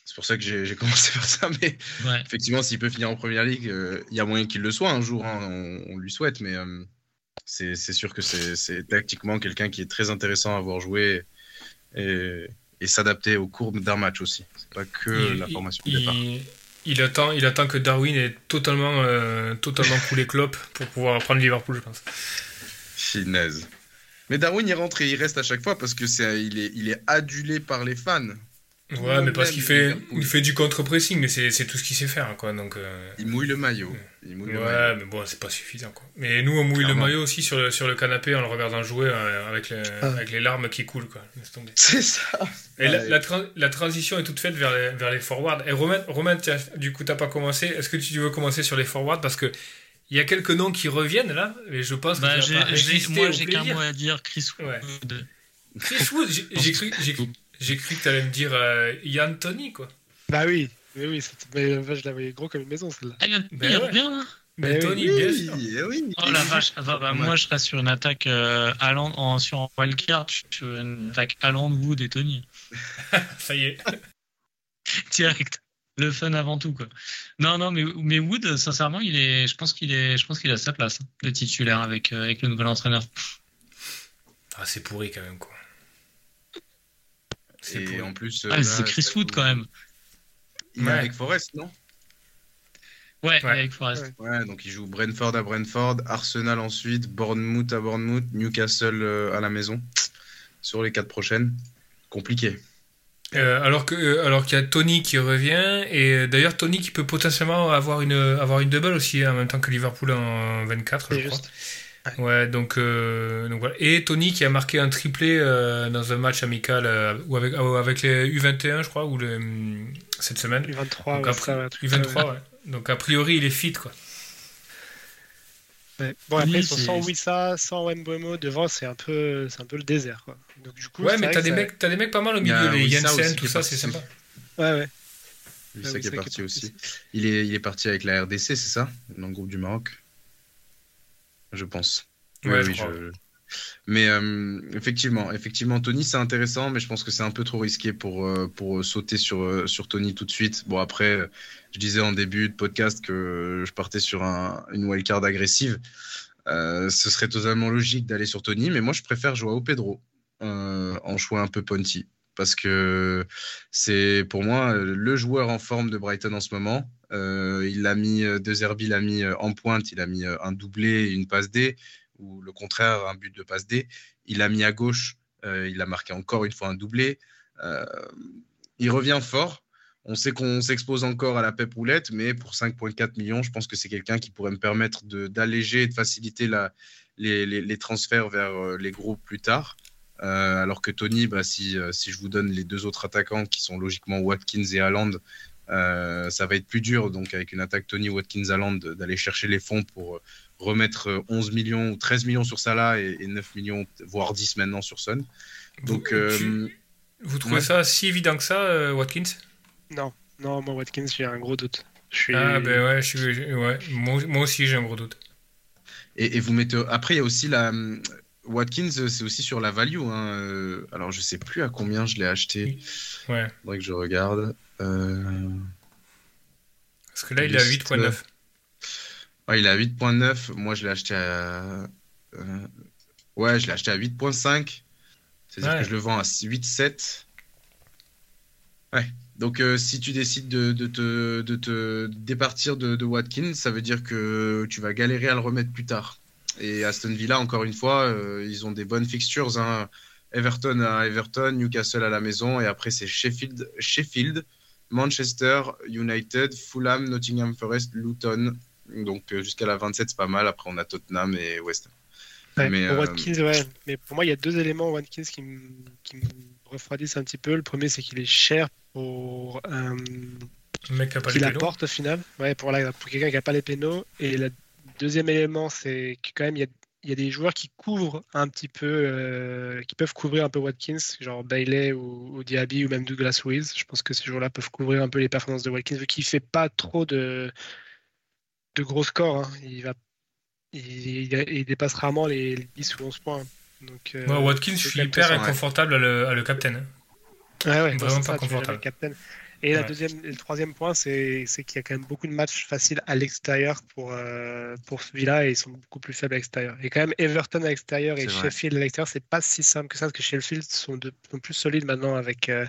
C'est pour ça que j'ai [LAUGHS] commencé par ça, mais Ouais. effectivement, s'il peut finir en première ligue, euh, il y a moyen qu'il le soit un jour. hein, on, on lui souhaite, mais euh, c'est sûr que c'est tactiquement quelqu'un qui est très intéressant à voir jouer et, et s'adapter aux courbes d'un match aussi. C'est pas que il, la formation de il- départ. il attend, il attend que Darwin ait totalement, euh, totalement coulé clope pour pouvoir prendre Liverpool, je pense. Finesse. Mais Darwin, il rentre et il reste à chaque fois parce que c'est il est, il est adulé par les fans. Ouais, mais parce qu'il fait, il fait du contre-pressing, mais c'est c'est tout ce qu'il sait faire, quoi. Donc, euh, Il mouille le maillot. Il mouille le ouais, maillot. mais bon, c'est pas suffisant, quoi. Mais nous, on mouille Clairement. le maillot aussi sur le, sur le canapé en le regardant jouer euh, avec, les, Ah. avec les larmes qui coulent, quoi. Laisse tomber. [LAUGHS] C'est ça. Et la, Ouais. la, tran- la transition est toute faite vers les, vers les forwards. Et Romain, Romain tiens, du coup, t'as pas commencé. Est-ce que tu veux commencer sur les forwards? Parce que il y a quelques noms qui reviennent là, et je pense que Bah, tu j'ai- moi, j'ai qu'un mot à dire. Chris Ouais. Wood. Chris Wood, j'ai- j'ai cru, j'ai, j'ai cru que t'allais me dire euh, Ian Tony, quoi. Bah oui, mais oui, c'est- mais je la voyais gros comme une maison celle-là. Ah, il, il ouais. revient là Mais Eh Tony, oui, bien sûr. Oui, oui. Oh la vache, ah bah, bah, moi je reste sur une attaque euh, en, sur un wildcard, je suis sur une attaque Haaland, Wood et Tony. [LAUGHS] Ça y est. [LAUGHS] Direct. Le fun avant tout quoi. Non non mais, mais Wood sincèrement il est je pense qu'il est je pense qu'il a sa place hein, de titulaire avec euh, avec le nouvel entraîneur. Ah, c'est pourri quand même, quoi. C'est pourri. en plus. Ah, c'est Chris Wood quand même. Il est Ouais. avec Forest, non? Ouais, Ouais. avec Forest. Ouais, donc il joue Brentford à Brentford, Arsenal ensuite, Bournemouth à Bournemouth, Newcastle euh, à la maison. Sur les quatre prochaines. Compliqué. Euh, alors que euh, alors qu'il y a Tony qui revient et d'ailleurs Tony qui peut potentiellement avoir une avoir une double aussi hein, en même temps que Liverpool en 24 C'est je crois. juste. Ouais donc euh, donc voilà et Tony qui a marqué un triplé euh, dans un match amical ou avec avec les U21 je crois ou le, hum, cette semaine. U23, Donc ouais, après- ça, ouais, un truc U23 comme ça, ouais. Donc a priori il est fit quoi. Ouais. Bon, après, Oui, sans Wissa, sans Wembuemo, devant, c'est un peu, c'est un peu le désert, quoi. Donc, du coup, Ouais mais t'as des ça- mecs t'as des mecs pas mal au milieu les Wissa Jensen tout ça c'est sympa. Ouais, ouais. Ah oui, qui est parti qui est aussi. Il est, il est parti avec la RDC, c'est ça? Dans le groupe du Maroc? Je pense. Ouais, Oui, je oui, crois. je- Mais euh, effectivement, effectivement, Tony, c'est intéressant, mais je pense que c'est un peu trop risqué pour, euh, pour sauter sur, euh, sur Tony tout de suite. Bon, après, euh, je disais en début de podcast que je partais sur un, une wildcard agressive. Euh, ce serait totalement logique d'aller sur Tony, mais moi, je préfère jouer au Pedro euh, en choix un peu Ponty. Parce que c'est pour moi euh, le joueur en forme de Brighton en ce moment. Euh, il a mis, euh, De Zerbi l'a mis euh, en pointe, il a mis euh, un doublé et une passe D ou le contraire, un but de passe D. Il a mis à gauche, euh, il a marqué encore une fois un doublé. Euh, il revient fort. On sait qu'on s'expose encore à la pep roulette, mais pour 5,4 millions, je pense que c'est quelqu'un qui pourrait me permettre d'alléger et de faciliter les, transferts vers euh, les groupes plus tard. Alors que Tony, bah, si, je vous donne les deux autres attaquants qui sont logiquement Watkins et Haaland, ça va être plus dur. Donc, avec une attaque Tony Watkins Haaland, d'aller chercher les fonds pour remettre euh, 11 millions ou 13 millions sur Salah et, et 9 millions, voire 10 maintenant sur Son. Donc, Vous- euh, tu- vous trouvez ouais. ça si évident que ça euh, Watkins? Non, non, moi, Watkins, j'ai un gros doute. Je suis... Ah ben ouais, je suis, ouais. Moi, moi aussi j'ai un gros doute. Et, et vous mettez. Après, il y a aussi la. Watkins, euh, c'est aussi sur la value. hein. Euh, Alors, je sais plus à combien je l'ai acheté. Ouais. Faudrait que je regarde. Euh, Parce que là il est à Liste. 8.9. ouais, il est à 8.9. Moi, je l'ai acheté à. euh, Ouais, je l'ai acheté à 8.5. C'est-à-dire Ouais. que je le vends à 8.7. Ouais. Donc, euh, si tu décides de, de te, de te départir de, de Watkins, ça veut dire que tu vas galérer à le remettre plus tard. Et Aston Villa, encore une fois, euh, ils ont des bonnes fixtures. hein. Everton à Everton, Newcastle à la maison, et après c'est Sheffield, Sheffield, Manchester United, Fulham, Nottingham Forest, Luton. Donc euh, jusqu'à la 27, c'est pas mal. Après, on a Tottenham et West Ham. Ouais, Mais, pour euh, Watkins, ouais. Mais pour moi, il y a deux éléments Watkins qui me, qui me refroidissent un petit peu. Le premier, c'est qu'il est cher pour euh, Le mec qui a pas qu'il apporte au final. Ouais, pour, la- pour quelqu'un qui n'a pas les pénaux. Et le deuxième élément, c'est que quand même, il y a, il y a des joueurs qui couvrent un petit peu, euh, qui peuvent couvrir un peu Watkins, genre Bailey ou, ou Diaby ou même Douglas Luiz. Je pense que ces joueurs-là peuvent couvrir un peu les performances de Watkins, vu qu'il ne fait pas trop de, de gros scores. hein. Il, va, il, il- il dépasse rarement les, les 10 ou 11 points. Donc, euh, Moi, Watkins, je suis hyper inconfortable à le, à le captain. hein. Ouais, ouais, Vraiment pas ça, confortable. Et la deuxième, le troisième point, c'est c'est qu'il y a quand même beaucoup de matchs faciles à l'extérieur pour, euh, pour Villa et ils sont beaucoup plus faibles à l'extérieur. Et quand même, Everton à l'extérieur et vrai. Sheffield à l'extérieur, c'est pas si simple que ça parce que Sheffield sont, de, sont plus solides maintenant avec, euh,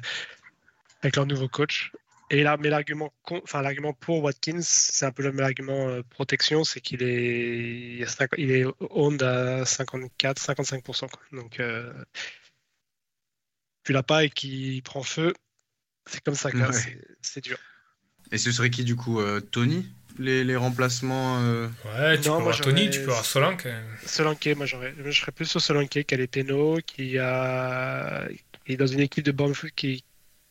avec leur nouveau coach. Et là, mais l'argument con- enfin, l'argument pour Watkins, c'est un peu le même argument euh, protection, c'est qu'il est, il, est owned à 54, 55%. Quoi. Donc, euh, tu l'as pas et qui prend feu, c'est comme ça. Ouais. C'est- c'est dur. Et ce serait qui du coup euh, Tony? Les, les remplacements euh, Ouais, tu Non, peux moi, avoir Tony, tu peux avoir Solanke. Solanke, moi j'aurais, je serais plus sur Solanke les pénaux, qui a, qui est dans une équipe de Bournemouth qui,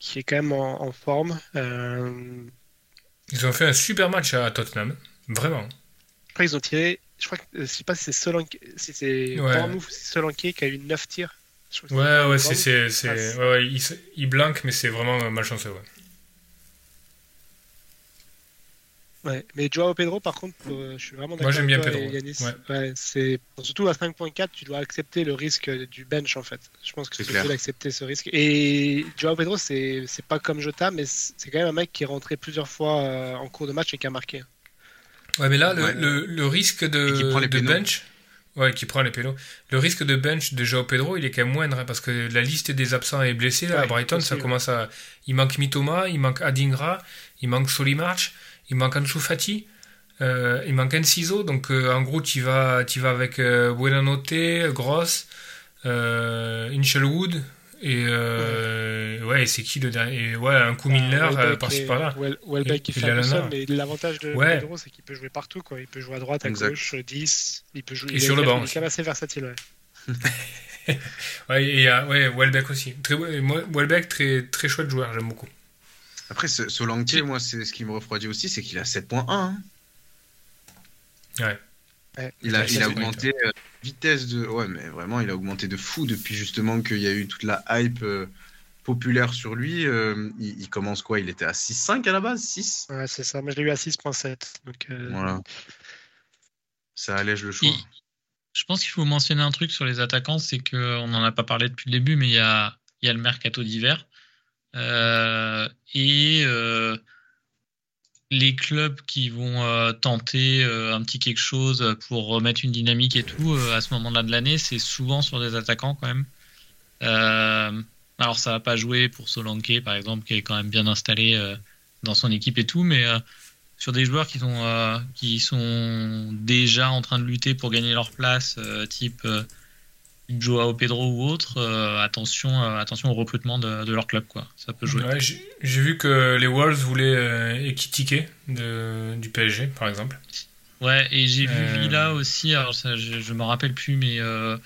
qui est quand même en, en forme. Euh, Ils ont fait un super match à Tottenham. Vraiment. après ils ont tiré, je crois que je sais pas si c'est Solanke, si c'est Ouais. Ou Solanke qui a eu 9 tirs. Ouais, ouais, c'est, c'est, c'est- Ah, c'est- ouais, ouais, il, il blanque, mais c'est vraiment malchanceux, ouais. Ouais, mais Joao Pedro, par contre, euh, je suis vraiment d'accord Moi, j'aime bien Pedro, Yanis. ouais. Ouais, c'est surtout à 5.4, tu dois accepter le risque du bench en fait. Je pense que C'est tu clair. peux accepter ce risque. Et Joao Pedro, c'est c'est pas comme Jota, mais c'est quand même un mec qui est rentré plusieurs fois euh, en cours de match et qui a marqué. Ouais, mais là, le, Ouais. le, le risque de, les de bench, Ouais, qui prend les pénaux. Le risque de bench de Joao Pedro, il est quand même moindre hein, parce que la liste des absents et blessés là, à Brighton, aussi, ça commence à. Il manque Mitoma, il manque Adingra, il manque Solimarch, il manque Ansu Fati, euh, il manque Enciso. Donc euh, en gros, tu vas, tu vas avec euh, Buenanote, Gross, euh, Inchelwood. Et euh, ouais, et c'est qui le dernier et Ouais, un coup Milner Welbeck euh, par-ci par-là. Wel- Welbeck qui Et- seul, mais l'avantage de Ouais. Pedro, c'est qu'il peut jouer partout. Quoi. Il peut jouer à droite, à Exact. gauche, 10. Il peut jouer, Et il sur le il est banc quand même assez versatile. Ouais. [LAUGHS] Ouais, et il y a ouais, Welbeck aussi. Très, moi, Welbeck, très, très chouette joueur, j'aime beaucoup. Après, ce- Solanke, moi, c'est ce qui me refroidit aussi, c'est qu'il a 7.1. hein. Ouais. Il a, il a augmenté euh, vitesse de. Ouais, mais vraiment, il a augmenté de fou depuis justement qu'il y a eu toute la hype euh, populaire sur lui. euh, il, il commence quoi? Il était à 6.5 à la base? 6 Ouais, c'est ça. Moi, je l'ai eu à 6.7. Donc, euh, Voilà. Ça allège le choix. Et je pense qu'il faut mentionner un truc sur les attaquants, c'est qu'on n'en a pas parlé depuis le début, mais il y a, il y a le mercato d'hiver. Euh, et euh, les clubs qui vont euh, tenter un petit quelque chose pour remettre une dynamique et tout, à ce moment-là de l'année, c'est souvent sur des attaquants quand même. Alors ça va pas jouer pour Solanke, par exemple, qui est quand même bien installé dans son équipe et tout, mais sur des joueurs qui sont, qui sont déjà en train de lutter pour gagner leur place, type Joao Pedro ou autre, euh, attention, euh, attention au recrutement de, de leur club. Quoi. Ça peut jouer. Ouais, j'ai vu que les Wolves voulaient euh, Ekitike de, du PSG, par exemple. Ouais, et j'ai vu Euh, Villa aussi, alors ça, je, je me rappelle plus, mais euh,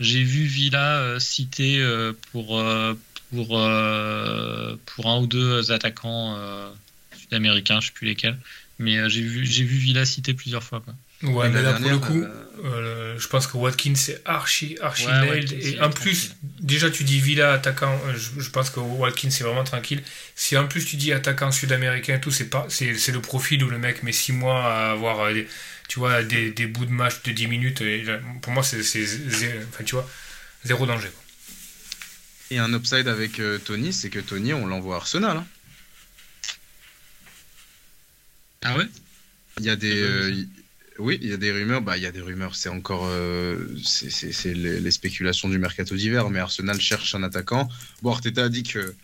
j'ai vu Villa euh, cité euh, pour, euh, pour, euh, pour un ou deux attaquants euh, sud-américains, je sais plus lesquels. Mais euh, j'ai vu, j'ai vu Villa cité plusieurs fois. Quoi. Ouais, mais là, pour le coup, euh, euh, je pense que Watkins c'est archi, archi Ouais, nailed. Watkins, Et en plus, tranquille. déjà, tu dis Villa attaquant, euh, je, je pense que Watkins c'est vraiment tranquille. Si en plus tu dis attaquant sud-américain et tout, c'est pas, c'est, c'est le profil où le mec met 6 mois à avoir des, tu vois, des, des bouts de match de 10 minutes. Et là, pour moi, c'est, c'est zé- enfin, tu vois, zéro danger. quoi. Et un upside avec euh, Tony, c'est que Tony, on l'envoie à Arsenal. hein. Ah ouais? Il y a des. Ah bah euh, oui, il y a des rumeurs. Bah, il y a des rumeurs. C'est encore. euh, c'est- les, spéculations du mercato d'hiver. Mais Arsenal cherche un attaquant. Bon, Arteta a dit que.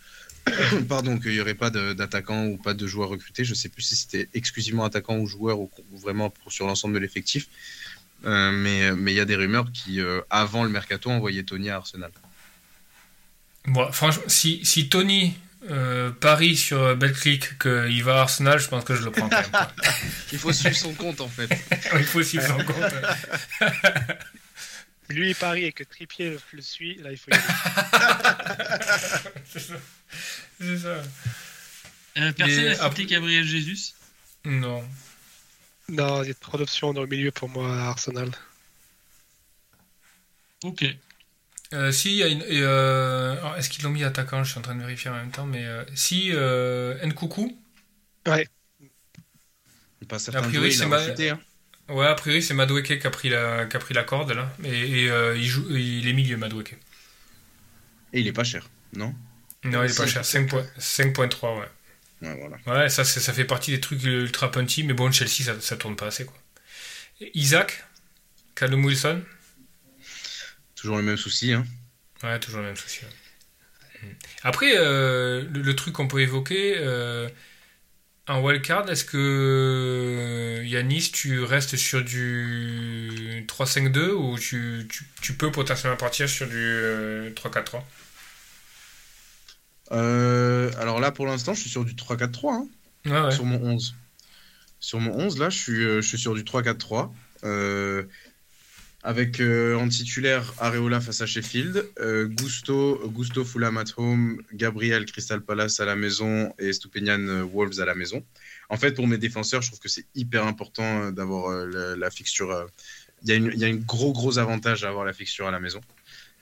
[COUGHS] Pardon, qu'il n'y aurait pas d'attaquant ou pas de joueur recruté. Je sais plus si c'était exclusivement attaquant ou joueur ou, vraiment pour, sur l'ensemble de l'effectif. Euh, mais mais il y a des rumeurs qui, euh, avant le mercato, envoyaient Tony à Arsenal. Bon, franchement, si, si Tony euh, parie sur Betclic qu'il va à Arsenal, je pense que je le prends quand même. quoi. [LAUGHS] Il faut suivre son compte en fait. [LAUGHS] Il faut suivre son compte. [LAUGHS] lui, il parie et que Trippier le, le suit. Là, il faut y aller. c'est ça. C'est ça. Euh, Personne n'a cité après- Gabriel Jesus Non. non, il y a trop d'options dans le milieu pour moi à Arsenal. Ok. Euh, si, il y a une. et, euh, Est-ce qu'ils l'ont mis attaquant? Je suis en train de vérifier en même temps. Mais euh, si, euh, Nkoukou, Pas A priori, c'est ma- hein. ouais, a priori, c'est Madueke qui a pris la, qui a pris la corde là. Et, et, euh, il, joue, il est milieu, Madueke. Et il est pas cher, non? Non, il est pas cher. 5 points- 5.3, ouais. Ouais, voilà. Ouais, ça, c'est- ça fait partie des trucs ultra punchy, mais bon, Chelsea, ça, ça tourne pas assez, quoi. Isaac, Callum Wilson, Toujours le même souci. Hein. ouais, toujours le même souci. ouais. Mm. Après, euh, le, le truc qu'on peut évoquer, euh, en wildcard, est-ce que Yanis, tu restes sur du 3-5-2 ou tu, tu, tu peux potentiellement partir sur du euh, 3-4-3 Euh, alors là, pour l'instant, je suis sur du 3-4-3 hein, ouais. sur mon 11. Sur mon 11, là, je suis, euh, je suis sur du 3-4-3. euh, avec euh, en titulaire Areola face à Sheffield, euh, Gusto, Gusto Fulham at home, Gabriel Crystal Palace à la maison et Stupinian euh, Wolves à la maison. En fait, pour mes défenseurs, je trouve que c'est hyper important d'avoir euh, la, la fixture. Il y a une, il y a un gros, gros avantage à avoir la fixture à la maison.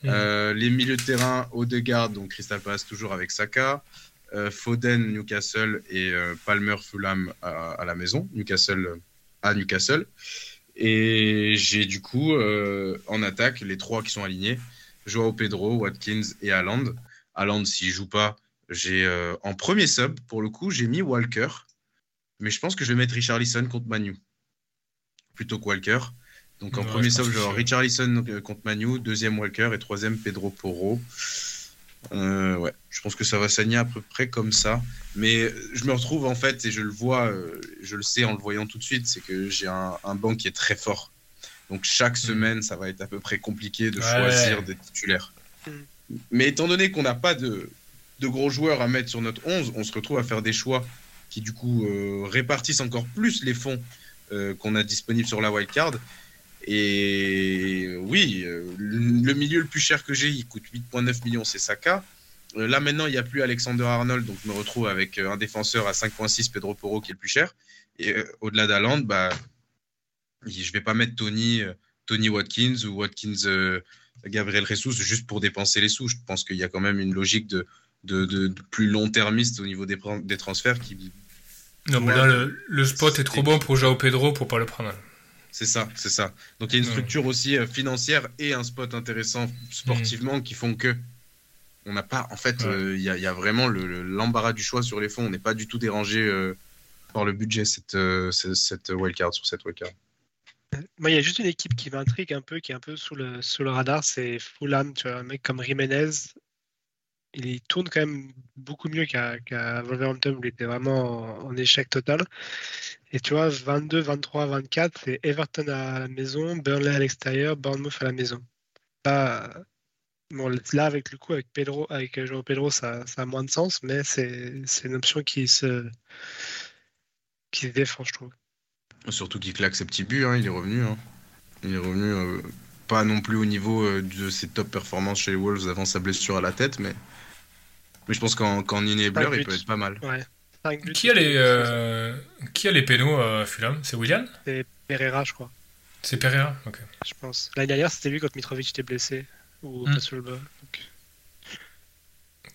Euh, les milieux de terrain, Odegaard, donc Crystal Palace toujours avec Saka, Foden, Newcastle et Palmer, Fulham à, à la maison, Newcastle à Newcastle. Et j'ai du coup euh, en attaque les trois qui sont alignés Joao Pedro, Watkins et Haaland. Haaland, s'il joue pas, j'ai euh, en premier sub, pour le coup, j'ai mis Walker. Mais je pense que je vais mettre Richarlison contre Manu plutôt que Walker. Donc en Ouais, premier je sub, que genre c'est- Richarlison euh, contre Manu, deuxième Walker et troisième Pedro Porro. Euh, ouais, je pense que ça va s'aligner à peu près comme ça. Mais je me retrouve en fait, et je le vois, euh, je le sais en le voyant tout de suite, c'est que j'ai un, un banc qui est très fort. Donc chaque semaine, ça va être à peu près compliqué de Ouais. choisir des titulaires. Mm. Mais étant donné qu'on n'a pas de, de gros joueurs à mettre sur notre 11, on se retrouve à faire des choix qui du coup euh, répartissent encore plus les fonds euh, qu'on a disponibles sur la wildcard. Et oui, euh, le milieu le plus cher que j'ai, il coûte 8,9 millions, c'est Saka. Euh, Là maintenant, il n'y a plus Alexander Arnold, donc je me retrouve avec euh, un défenseur à 5,6, Pedro Porro, qui est le plus cher. Et euh, au-delà d'Aland, bah, je vais pas mettre Tony, euh, Tony Watkins ou Watkins euh, Gabriel Jesus juste pour dépenser les sous. Je pense qu'il y a quand même une logique de, de, de- de plus long-termiste au niveau des, des transferts qui, Non, mais là, le, le spot est trop bon pour Jao Pedro pour pas le prendre. C'est ça, c'est ça. Donc il y a une Ouais. structure aussi euh, financière et un spot intéressant sportivement qui font que on n'a pas, en fait, Ouais. euh, il y, a, il y a vraiment le- le- l'embarras du choix sur les fonds. On n'est pas du tout dérangé euh, par le budget cette, euh, cette, cette wildcard sur cette wildcard. Moi, il y a juste une équipe qui m'intrigue un peu, qui est un peu sous le, sous le radar, c'est Fulham. Tu vois, un mec comme Jiménez, il tourne quand même beaucoup mieux qu'à Wolverhampton, où il était vraiment en, en échec total. Et tu vois, 22, 23, 24, c'est Everton à la maison, Burnley à l'extérieur, Bournemouth à la maison. Là, bon, là avec le coup, avec Pedro, avec João Pedro, ça, ça a moins de sens, mais c'est une option qui se, qui se défend, je trouve. Surtout qu'il claque ses petits buts, hein, il est revenu. hein. Il est revenu euh, pas non plus au niveau euh, de ses top performances chez les Wolves avant sa blessure à la tête, mais, mais je pense qu'en qu'en enabler, il peut être pas mal. Ouais. Qui a les, euh, qui a les pénaux à Fulham? C'est William C'est Pereira, je crois, C'est Pereira Ok. je pense. L'année dernière, c'était lui quand Mitrovic était blessé. Ou Hmm. pas sur le bas. Donc,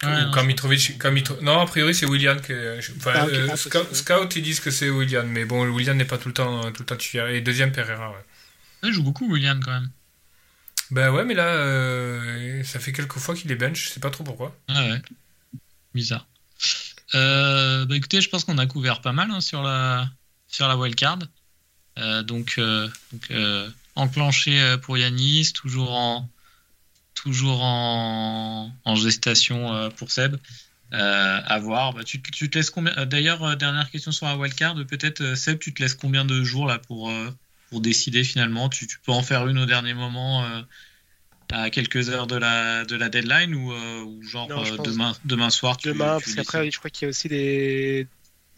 Ouais, Ou non, quand Mitrovic, quand Mitro- Non, a priori, c'est William. qui est- Enfin, Ah, euh, Ah, Scout, ils disent que c'est William, mais bon, William n'est pas tout le temps, tout le temps titulaire. Et deuxième, Pereira. Ouais. Il joue beaucoup, William, quand même. Ben ouais, mais là, euh, ça fait quelques fois qu'il est bench, je sais pas trop pourquoi. Ah ouais. Bizarre. Euh, bah écoutez, je pense qu'on a couvert pas mal hein, sur la sur la wildcard. Euh, donc euh, donc euh, enclenché euh, pour Yanis, toujours en toujours en, en gestation pour Seb. À voir. Bah, tu, tu te laisses combien D'ailleurs, dernière question sur la wildcard. Peut-être Seb, tu te laisses combien de jours là pour pour décider finalement? Tu, tu peux en faire une au dernier moment à quelques heures de la, de la deadline ou, euh, ou genre Non, euh, demain, demain soir Demain, tu parce qu'après, je crois qu'il y a aussi des,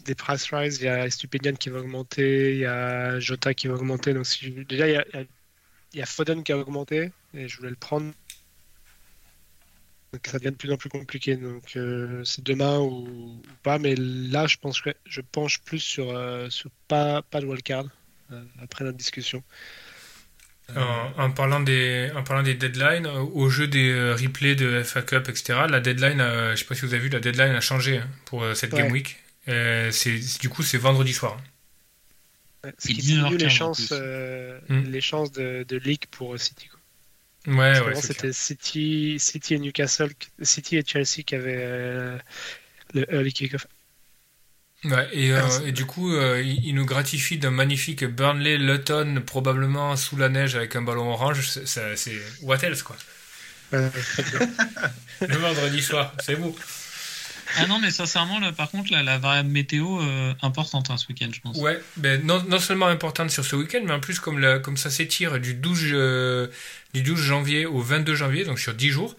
des price rise. Il y a Stupinian qui va augmenter, il y a Jota qui va augmenter. Donc, si déjà, il y, a, il y a- Foden qui a augmenté et je voulais le prendre. Donc, ça devient de plus en plus compliqué. Donc, euh, c'est demain ou, ou pas. Mais là, je pense que je penche plus sur, euh, sur pas, pas de wildcard après notre discussion. En, en parlant des, en parlant des deadlines, euh, au jeu des euh, replays de FA Cup, etc., la deadline, euh, je sais pas si vous avez vu, la deadline a changé hein, pour euh, cette Ouais. game week. Euh, c'est, du coup, c'est vendredi soir. Ce qui diminue 19h15 les chances, euh, Hmm. les chances de, de leak pour City. quoi. Ouais, ouais, c'était City, City et Newcastle, City et Chelsea qui avaient euh, le early kick-off. Ouais, et, euh, Ah, et du coup, euh, il, il nous gratifie d'un magnifique Burnley Luton, probablement sous la neige avec un ballon orange. C'est, what else, quoi. [LAUGHS] Le vendredi soir, c'est beau. Ah non, mais sincèrement, là, par contre, là, la variable météo euh, importante hein, ce week-end, je pense. Ouais, ben non, non seulement importante sur ce week-end, mais en plus, comme, la- comme ça s'étire du 12, euh, du 12 janvier au 22 janvier, donc sur 10 jours,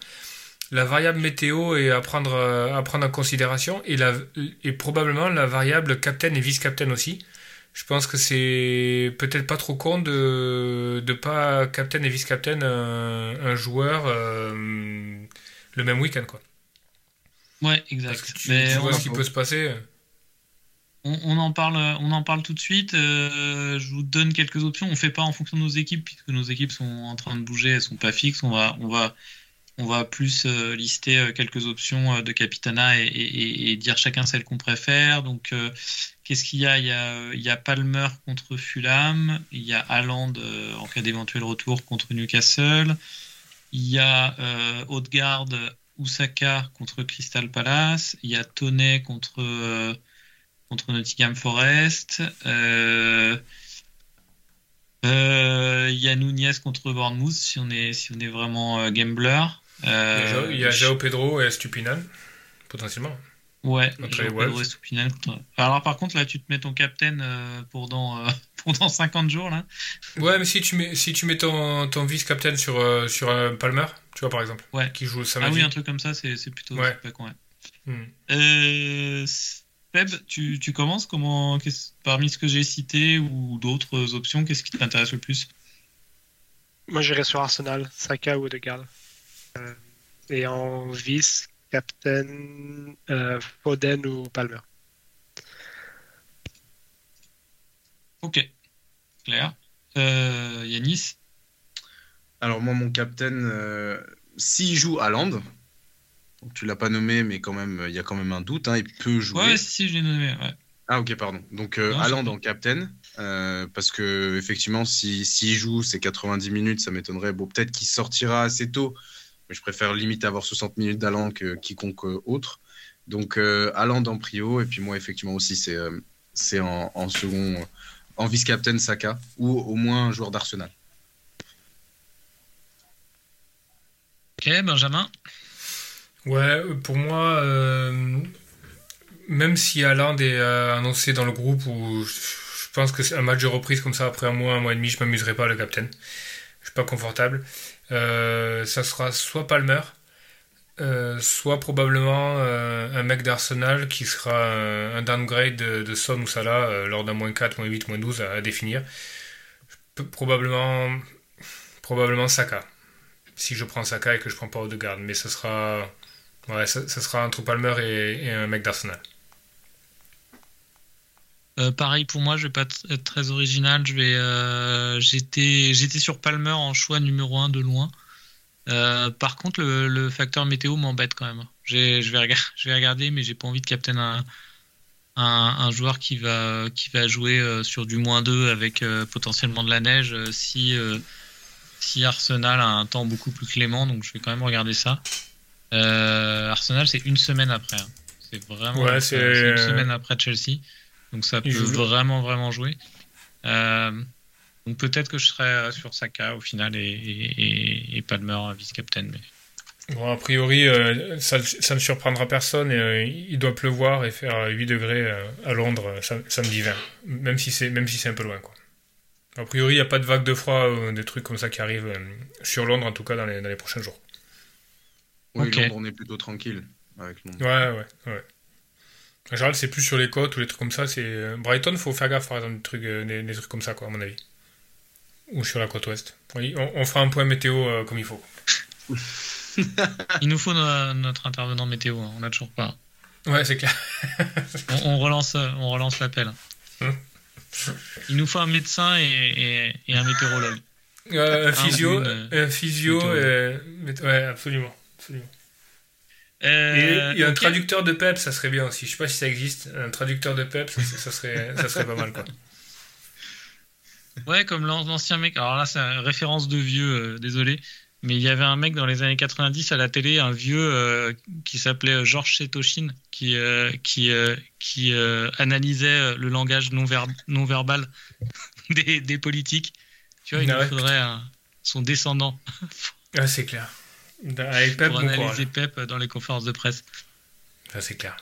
la variable météo est à prendre, euh, à prendre en considération et, la, et probablement la variable captain et vice-captain aussi. Je pense que c'est peut-être pas trop con de de pas captain et vice-captain un, un joueur euh, le même week-end, quoi. Ouais, Parce exact. que tu, Mais tu on, vois ce qui peut se passer. on- on en parle, on en parle tout de suite. Euh, je vous donne quelques options. On fait pas en fonction de nos équipes puisque nos équipes sont en train de bouger, elles sont pas fixes. On va, on va, on va plus euh, lister euh, quelques options euh, de capitana et, dire chacun celle qu'on préfère. Donc, qu'est-ce qu'il y a? Il y a, Palmer contre Fulham. Il y a Haaland en cas d'éventuel retour contre Newcastle. Il y a Odegaard, Osaka contre Crystal Palace. Il y a Toney contre contre Nottingham Forest. Il y a Nunez contre Bournemouth si on est, si on est vraiment gambler. Euh, Il y a Jao Pedro et Stupinan, potentiellement. Ouais, Pedro et Stupinan Alors par contre là tu te mets ton captain euh, pour, dans, euh, [LAUGHS] pour dans 50 jours là. Ouais, mais si tu mets, si tu mets ton, ton vice-captain sur, euh, sur euh, Palmer, tu vois, par exemple, Ouais. qui joue le Ah samedi. oui un truc comme ça c'est c'est plutôt Ouais. pas con, ouais. Hmm. Euh, Seb, tu, tu commences comment parmi ce que j'ai cité ou d'autres options, qu'est-ce qui t'intéresse le plus? Moi, j'irai sur Arsenal, Saka ou Odegaard. Euh, et en vice, Captain euh, Foden ou Palmer. Ok, clair. Euh, Yanis Alors moi, mon captain, euh, s'il joue Haaland, donc tu l'as pas nommé, mais quand même, il y a quand même un doute, hein, il peut jouer. Ouais, si, si, je l'ai nommé. Ouais. Ah ok, pardon. Donc euh, en captain, euh, parce que effectivement, si s'il joue ces 90 minutes, ça m'étonnerait. Bon, peut-être qu'il sortira assez tôt, mais je préfère limite avoir 60 minutes d'Haaland que quiconque euh, autre. Donc euh, Haaland en prio, et puis moi effectivement aussi c'est euh, c'est en, en second, en vice-captain Saka, ou au moins un joueur d'Arsenal. Ok, Benjamin? Ouais, pour moi, euh, même si Haaland est euh, annoncé dans le groupe, où je, je pense que c'est un match de reprise comme ça après un mois, un mois et demi, je m'amuserai pas le captain. Je suis pas confortable. Euh, ça sera soit Palmer, euh, soit probablement euh, un mec d'Arsenal qui sera un downgrade de, de Son ou Salah lors d'un moins 4, moins 8, moins 12 à, définir. Probablement, probablement Saka. Si je prends Saka et que je prends pas Odegaard. Mais ça sera, ouais, ça, sera entre Palmer et un mec d'Arsenal. Euh, pareil pour moi, je vais pas être très original. Je vais, euh, j'étais, j'étais sur Palmer en choix numéro 1 de loin. Euh, par contre, le, le facteur météo m'embête quand même. Je vais, regarder, [LAUGHS] je vais regarder, mais j'ai pas envie de captain un, un, un joueur qui va, qui va jouer sur du moins 2 avec potentiellement de la neige si, si Arsenal a un temps beaucoup plus clément. Donc je vais quand même regarder ça. Arsenal, c'est une semaine après. hein. C'est vraiment Ouais, c'est une semaine après Chelsea. Donc ça peut vraiment, vraiment jouer. Euh, donc peut-être que je serai euh, sur Saka au final et, et, et- et Palmer euh, vice-captain. Mais... Bon, a priori, euh, ça, ça ne surprendra personne. Et, euh, il doit pleuvoir et faire 8 degrés euh, à Londres euh, sam- samedi 20. Même si c'est même si c'est un peu loin. Quoi. A priori, il n'y a pas de vague de froid ou des trucs comme ça qui arrivent euh, sur Londres, en tout cas dans les, dans les prochains jours. Oui. Londres, on est plutôt tranquille avec Londres. Ouais, ouais, ouais. En général, c'est plus sur les côtes ou les trucs comme ça. C'est euh, Brighton, faut faire gaffe, par exemple, des trucs, euh, des, des trucs comme ça, quoi, à mon avis. Ou sur la côte ouest. Oui, on, on fera un point météo euh, comme il faut. Il nous faut no- notre intervenant météo, hein, on l'a toujours pas. Ouais, c'est clair. [LAUGHS] On, on relance, on relance l'appel. Hum. Il nous faut un médecin et, et- et un météorologue. Euh, un physio, une, un physio, météo. euh, mét- ouais, absolument. absolument. Euh, Et il y a un traducteur de PEP, ça serait bien aussi. Je sais pas si ça existe. Un traducteur de PEP, ça, ça serait, ça serait pas mal, quoi. [LAUGHS] Ouais, comme l'an- l'ancien mec. Alors là, c'est une référence de vieux, euh, désolé. Mais il y avait un mec dans les années 90 à la télé, un vieux euh, qui s'appelait Georges Setoshin, qui, qui, qui analysait le langage non, ver- non verbal [LAUGHS] des, des politiques. Tu vois, il Ah nous faudrait un- son descendant Ah, c'est clair. Avec PEP, pour analyser. Pep dans les conférences de presse. Ça, c'est clair.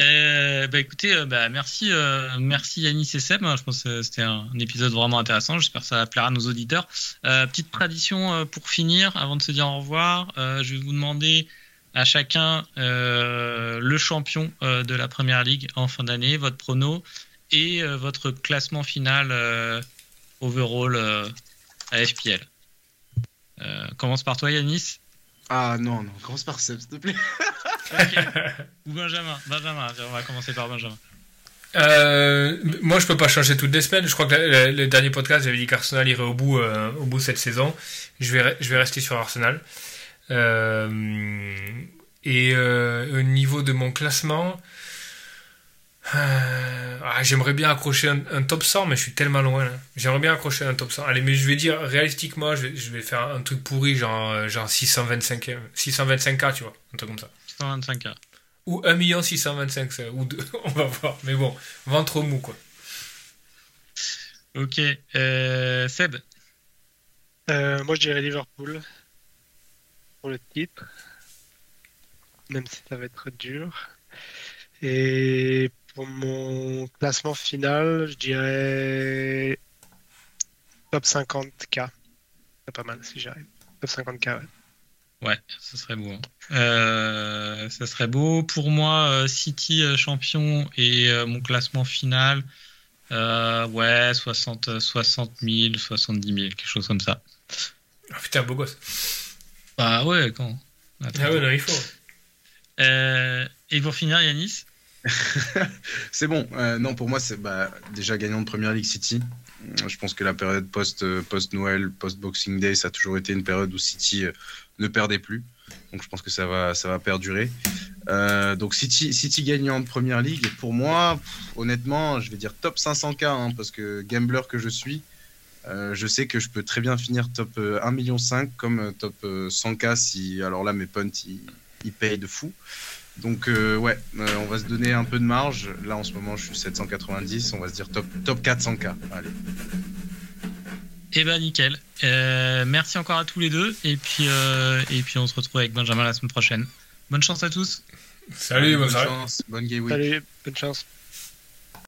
Euh, bah écoutez, euh, bah, merci, euh, merci Yanis et Seb. Je pense que c'était un, un épisode vraiment intéressant. J'espère que ça plaira à nos auditeurs. Euh, petite tradition euh, pour finir, avant de se dire au revoir, euh, je vais vous demander à chacun euh, le champion euh, de la première ligue en fin d'année, votre prono et euh, votre classement final euh, overall euh, à FPL. Euh, commence par toi, Yanis. Ah non, non, commence par Seb, s'il te plaît. [LAUGHS] Ou Benjamin. Benjamin, on va commencer par Benjamin. Euh, moi, je peux pas changer toutes les semaines. Je crois que le dernier podcast, j'avais dit qu'Arsenal irait au bout, euh, au bout cette saison. Je vais, re- je vais rester sur Arsenal. Euh, et euh, au niveau de mon classement, euh, ah, j'aimerais bien accrocher un, un top 100, mais je suis tellement loin. là. J'aimerais bien accrocher un top 100. Allez, mais je vais dire réalistiquement, je vais, je vais faire un truc pourri, genre, euh, genre 625, 625K, tu vois, un truc comme ça. 125K. Ou 1 625 ça, ou deux, [LAUGHS] on va voir. Mais bon, ventre mou, quoi. Ok. Euh, Seb Euh, moi, je dirais Liverpool pour le titre, même si ça va être dur. Et pour mon classement final, je dirais top 50K. C'est pas mal si j'arrive. Top 50K, ouais. Ouais, ce serait beau. hein. Euh, ça serait beau. Pour moi, euh, City euh, champion et mon classement final, euh, ouais, 60, 60 000, 70 000, quelque chose comme ça. Ah putain, beau gosse. Bah ouais, quand? Attends. Ah ouais, non, il faut. Euh, et pour finir, Yanis? [LAUGHS] C'est bon. Euh, non, pour moi, c'est bah, déjà gagnant de Première League City. Euh, Je pense que la période post, euh, post-Noël, post-Boxing Day, ça a toujours été une période où City ne perdait plus. Donc je pense que ça va, ça va perdurer. Donc City, City gagnant de Première League. Et pour moi, honnêtement, je vais dire top 500K, hein, parce que gambler que je suis, je sais que je peux très bien finir top euh, 1,5 million comme top euh, 100K si, alors là, mes punts, ils payent de fou. Donc euh, ouais, euh, on va se donner un peu de marge. Là en ce moment je suis 790, on va se dire top, top 400k. Allez. Eh ben nickel. Euh, merci encore à tous les deux. Et puis, euh, et puis on se retrouve avec Benjamin la semaine prochaine. Bonne chance à tous. Salut, bonne chance, bonne game week. Salut, bonne chance.